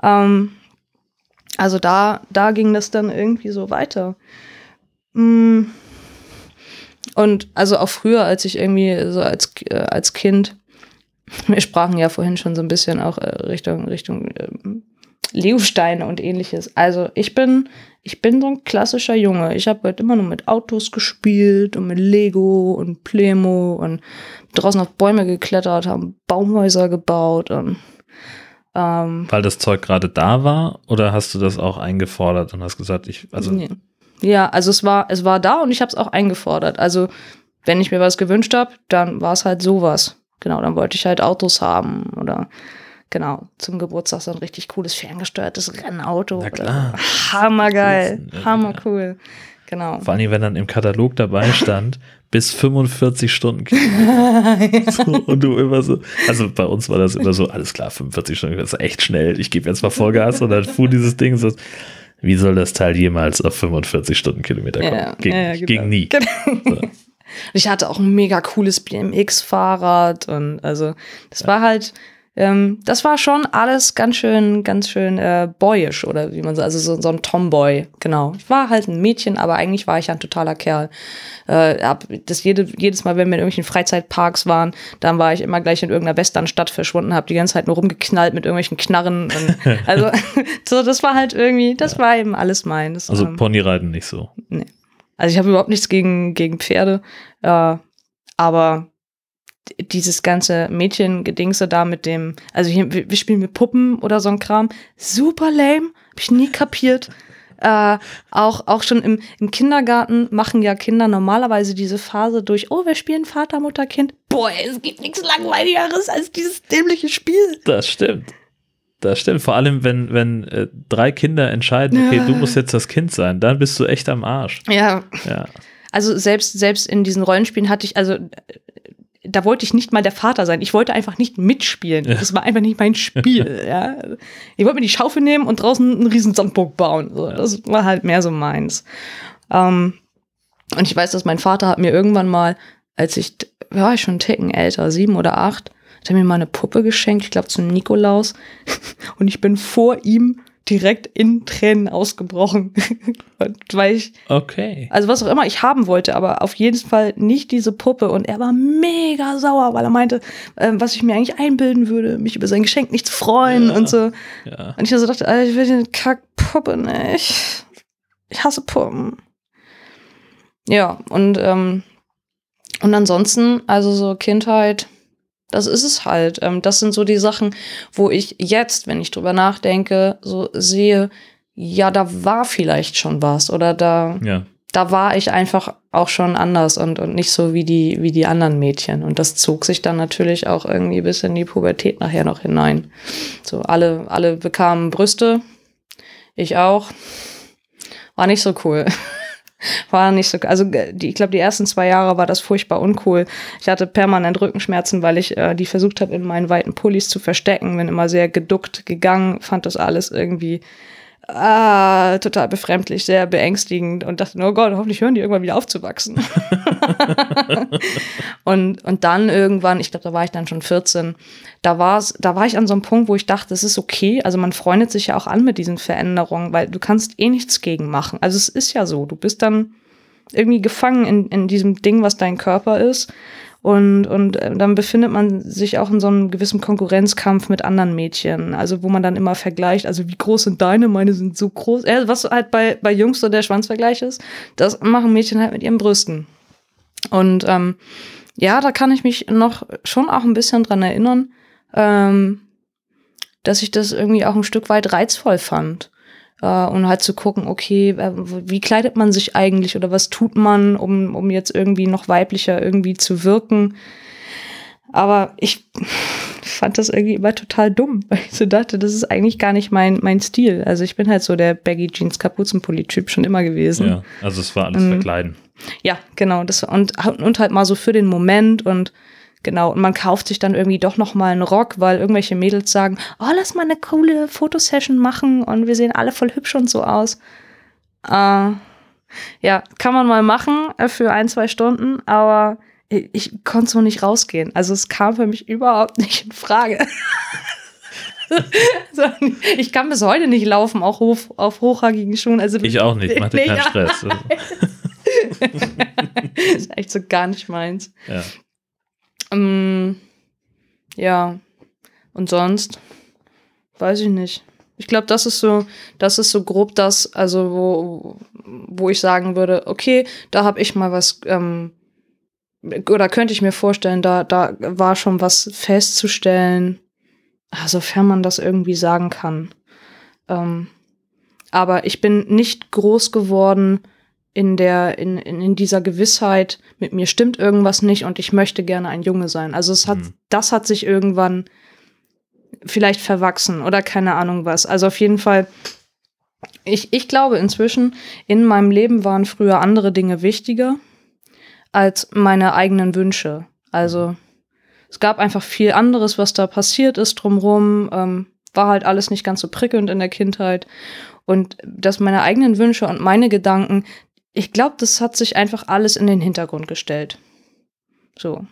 Ähm, also da, da ging das dann irgendwie so weiter. Mm. Und also auch früher, als ich irgendwie so als, äh, als Kind, wir sprachen ja vorhin schon so ein bisschen auch äh, Richtung, Richtung ähm, Legosteine und ähnliches. Also ich bin, ich bin so ein klassischer Junge. Ich habe halt immer nur mit Autos gespielt und mit Lego und Plemo und draußen auf Bäume geklettert, haben Baumhäuser gebaut und ähm, Weil das Zeug gerade da war? Oder hast du das auch eingefordert und hast gesagt, ich, also nee. Ja, also es war, es war da und ich habe es auch eingefordert. Also wenn ich mir was gewünscht habe, dann war es halt sowas. Genau, dann wollte ich halt Autos haben oder genau, zum Geburtstag so ein richtig cooles ferngesteuertes Rennauto. Na klar. Oder, hammergeil, ja. hammercool. Genau. Vor allem, wenn dann im Katalog dabei stand, bis 45 Stunden. so, und du immer so, also bei uns war das immer so, alles klar, 45 Stunden, das ist echt schnell, ich gebe jetzt mal Vollgas und dann fuhr dieses Ding so, wie soll das Teil jemals auf 45 Stundenkilometer kommen? Ja, ging, ja, ja, genau. ging nie. Genau. Ich hatte auch ein mega cooles BMX-Fahrrad und also das war halt, ähm, das war schon alles ganz schön, ganz schön äh, boyish oder wie man sagt, also so, so ein Tomboy, genau. Ich war halt ein Mädchen, aber eigentlich war ich ja ein totaler Kerl. Äh, hab das jede, jedes Mal, wenn wir in irgendwelchen Freizeitparks waren, dann war ich immer gleich in irgendeiner Westernstadt verschwunden, habe die ganze Zeit nur rumgeknallt mit irgendwelchen Knarren. Und, also so, das war halt irgendwie, das war eben alles meins. Also Ähm, Ponyreiten nicht so. also ich habe überhaupt nichts gegen, gegen Pferde, äh, aber dieses ganze Mädchengedingse da mit dem, also hier, wir, spielen mit Puppen oder so ein Kram, super lame, hab ich nie kapiert. Äh, auch, auch schon im, im Kindergarten machen ja Kinder normalerweise diese Phase durch, oh, wir spielen Vater, Mutter, Kind. Boah, es gibt nichts langweiligeres als dieses dämliche Spiel. Das stimmt. Das stimmt. Vor allem, wenn, wenn äh, drei Kinder entscheiden, okay, Ja. du musst jetzt das Kind sein, dann bist du echt am Arsch. Ja, Ja. Also selbst, selbst in diesen Rollenspielen hatte ich, also äh, da wollte ich nicht mal der Vater sein. Ich wollte einfach nicht mitspielen. Ja. Das war einfach nicht mein Spiel. ja. Ich wollte mir die Schaufel nehmen und draußen einen riesen Sandburg bauen. So, Das war halt mehr so meins. Ähm, und ich weiß, dass mein Vater hat mir irgendwann mal, als ich, war ich schon einen Ticken älter, sieben oder acht, hat er mir mal eine Puppe geschenkt, ich glaube zum Nikolaus. Und ich bin vor ihm direkt in Tränen ausgebrochen. Und weil ich Okay. also was auch immer ich haben wollte, aber auf jeden Fall nicht diese Puppe. Und er war mega sauer, weil er meinte, ähm, was ich mir eigentlich einbilden würde, mich über sein Geschenk nicht zu freuen Ja. und so. Ja. Und ich so dachte, Alter, ich will die Kackpuppe nicht. Ich hasse Puppen. Ja, und, ähm, und ansonsten, also so Kindheit, das ist es halt. Ähm, das sind so die Sachen, wo ich jetzt, wenn ich drüber nachdenke, so sehe, ja, da war vielleicht schon was oder da, Ja. da war ich einfach auch schon anders und, und nicht so wie die, wie die anderen Mädchen. Und das zog sich dann natürlich auch irgendwie bis in die Pubertät nachher noch hinein. So, alle, alle bekamen Brüste. Ich auch. War nicht so cool. War nicht so, also die, ich glaube, die ersten zwei Jahre war das furchtbar uncool. Ich hatte permanent Rückenschmerzen, weil ich äh, die versucht habe, in meinen weiten Pullis zu verstecken. Bin immer sehr geduckt gegangen, fand das alles irgendwie ah, total befremdlich, sehr beängstigend und dachte, oh Gott, hoffentlich hören die irgendwann wieder aufzuwachsen. und, und dann irgendwann, ich glaube, da war ich dann schon 14, da war's, da war ich an so einem Punkt, wo ich dachte, es ist okay. Also man freundet sich ja auch an mit diesen Veränderungen, weil du kannst eh nichts gegen machen. Also es ist ja so, du bist dann irgendwie gefangen in, in diesem Ding, was dein Körper ist. Und, und äh, dann befindet man sich auch in so einem gewissen Konkurrenzkampf mit anderen Mädchen. Also wo man dann immer vergleicht, also wie groß sind deine, meine sind so groß. Äh, was halt bei, bei Jungs so der Schwanzvergleich ist, das machen Mädchen halt mit ihren Brüsten. Und ähm, ja, da kann ich mich noch schon auch ein bisschen dran erinnern, ähm, dass ich das irgendwie auch ein Stück weit reizvoll fand. Äh, und halt zu gucken, okay, äh, wie kleidet man sich eigentlich oder was tut man, um, um jetzt irgendwie noch weiblicher irgendwie zu wirken. Aber ich fand das irgendwie immer total dumm, weil ich so dachte, das ist eigentlich gar nicht mein, mein Stil. Also ich bin halt so der Baggy Jeans Kapuzenpulli-Typ schon immer gewesen. Ja. Also es war alles Mhm. verkleiden. Ja, genau. Das, und, und halt mal so für den Moment und genau. Und man kauft sich dann irgendwie doch noch mal einen Rock, weil irgendwelche Mädels sagen, oh, lass mal eine coole Fotosession machen und wir sehen alle voll hübsch und so aus. Äh, ja, kann man mal machen äh, für ein, zwei Stunden, aber ich, ich konnte so nicht rausgehen. Also es kam für mich überhaupt nicht in Frage. ich kann bis heute nicht laufen, auch hoch, auf hochhackigen Schuhen. Also Ich auch nicht, mach dir Nee, keinen. Stress. ist echt so gar nicht meins. Ja. Ähm, ja. Und sonst weiß ich nicht. Ich glaube, das ist so, das ist so grob das, also wo, wo ich sagen würde, okay, da habe ich mal was, ähm, oder könnte ich mir vorstellen, da, da war schon was festzustellen, ah, sofern man das irgendwie sagen kann. Ähm, aber ich bin nicht groß geworden in der, in, in, in dieser Gewissheit, mit mir stimmt irgendwas nicht und ich möchte gerne ein Junge sein. Also es hat, Mhm. das hat sich irgendwann vielleicht verwachsen oder keine Ahnung was. Also auf jeden Fall, ich, ich glaube inzwischen, in meinem Leben waren früher andere Dinge wichtiger als meine eigenen Wünsche. Also es gab einfach viel anderes, was da passiert ist drumrum. Ähm, war halt alles nicht ganz so prickelnd in der Kindheit. Und dass meine eigenen Wünsche und meine Gedanken, ich glaube, das hat sich einfach alles in den Hintergrund gestellt. So.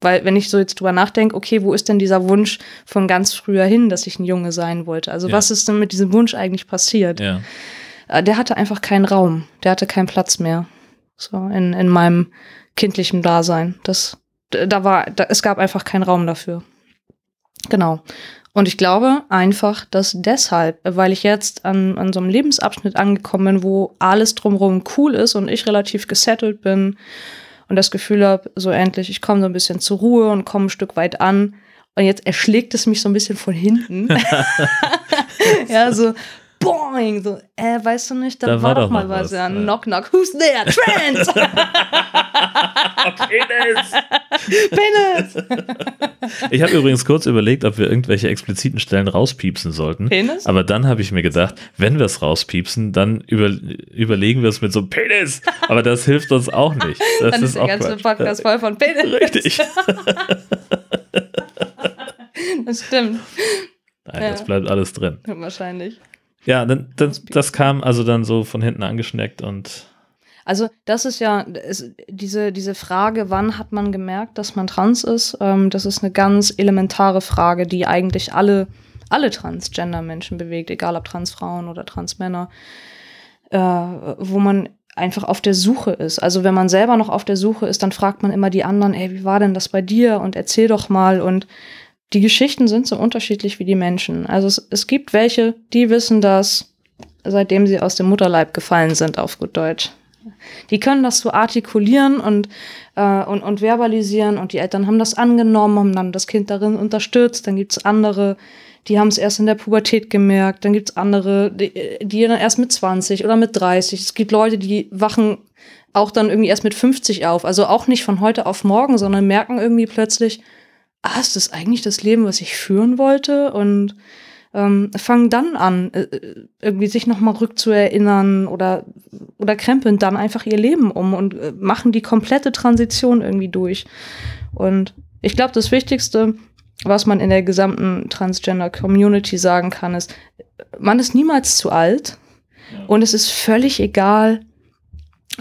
Weil, wenn ich so jetzt drüber nachdenke, okay, wo ist denn dieser Wunsch von ganz früher hin, dass ich ein Junge sein wollte? Also, Ja. was ist denn mit diesem Wunsch eigentlich passiert? Ja. Äh, Der hatte einfach keinen Raum. Der hatte keinen Platz mehr. So, in, in meinem kindlichen Dasein. Das, da war, da, es gab einfach keinen Raum dafür. Genau. Und ich glaube einfach, dass deshalb, weil ich jetzt an, an so einem Lebensabschnitt angekommen bin, wo alles drumherum cool ist und ich relativ gesettelt bin und das Gefühl habe, so endlich, ich komme so ein bisschen zur Ruhe und komme ein Stück weit an. Und jetzt erschlägt es mich so ein bisschen von hinten. ja, so boing, so, äh, weißt du nicht, da, Da war war doch mal was. was, Ja, ja. knock, knock, who's there? Trent! Penis! Ich habe übrigens kurz überlegt, ob wir irgendwelche expliziten Stellen rauspiepsen sollten. Penis? Aber dann habe ich mir gedacht, wenn wir es rauspiepsen, dann über, überlegen wir es mit so einem Penis. Aber das hilft uns auch nicht. Das Dann ist ist der auch ganze Quatsch. Podcast voll von Penis. Richtig. Das stimmt. Nein, Ja. das bleibt alles drin. Wahrscheinlich. Ja, dann, dann, das kam also dann so von hinten angeschneckt und Also das ist ja es, diese, diese Frage, wann hat man gemerkt, dass man trans ist, ähm, das ist eine ganz elementare Frage, die eigentlich alle, alle Transgender-Menschen bewegt, egal ob Transfrauen oder Transmänner, äh, wo man einfach auf der Suche ist. Also wenn man selber noch auf der Suche ist, dann fragt man immer die anderen, ey, wie war denn das bei dir? Und erzähl doch mal. Und die Geschichten sind so unterschiedlich wie die Menschen. Also es, es gibt welche, die wissen das, seitdem sie aus dem Mutterleib gefallen sind, auf gut Deutsch. Die können das so artikulieren und, äh, und, und verbalisieren und die Eltern haben das angenommen, haben dann das Kind darin unterstützt. Dann gibt's andere, die haben es erst in der Pubertät gemerkt. Dann gibt's andere, die, die dann erst mit 20 oder mit 30. Es gibt Leute, die wachen auch dann irgendwie erst mit 50 auf. Also auch nicht von heute auf morgen, sondern merken irgendwie plötzlich, ah, ist das eigentlich das Leben, was ich führen wollte? Und ähm, fangen dann an, äh, äh, irgendwie sich nochmal rückzuerinnern oder, oder krempeln dann einfach ihr Leben um und äh, machen die komplette Transition irgendwie durch. Und ich glaube, das Wichtigste, was man in der gesamten Transgender-Community sagen kann, ist, man ist niemals zu alt und es ist völlig egal,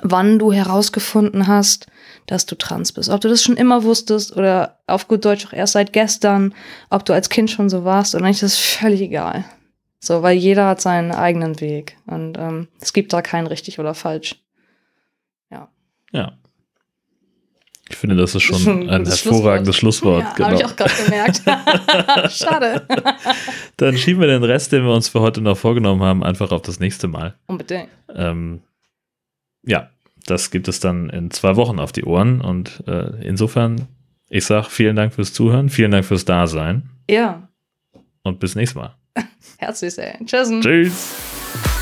wann du herausgefunden hast, dass du trans bist. Ob du das schon immer wusstest oder auf gut Deutsch auch erst seit gestern, ob du als Kind schon so warst oder nicht, das ist völlig egal. So, weil jeder hat seinen eigenen Weg und ähm, es gibt da kein richtig oder falsch. ja. Ich finde, das ist schon, Schon ein ein hervorragendes Schlusswort. Ja, genau. habe ich auch gerade gemerkt. Schade. Dann schieben wir den Rest, den wir uns für heute noch vorgenommen haben, einfach auf das nächste Mal. Unbedingt. Ähm, ja, das gibt es dann in zwei Wochen auf die Ohren. Und äh, insofern, ich sage vielen Dank fürs Zuhören, vielen Dank fürs Dasein Ja, und bis nächstes Mal. herzlich sehr. Tschüss. Tschüss.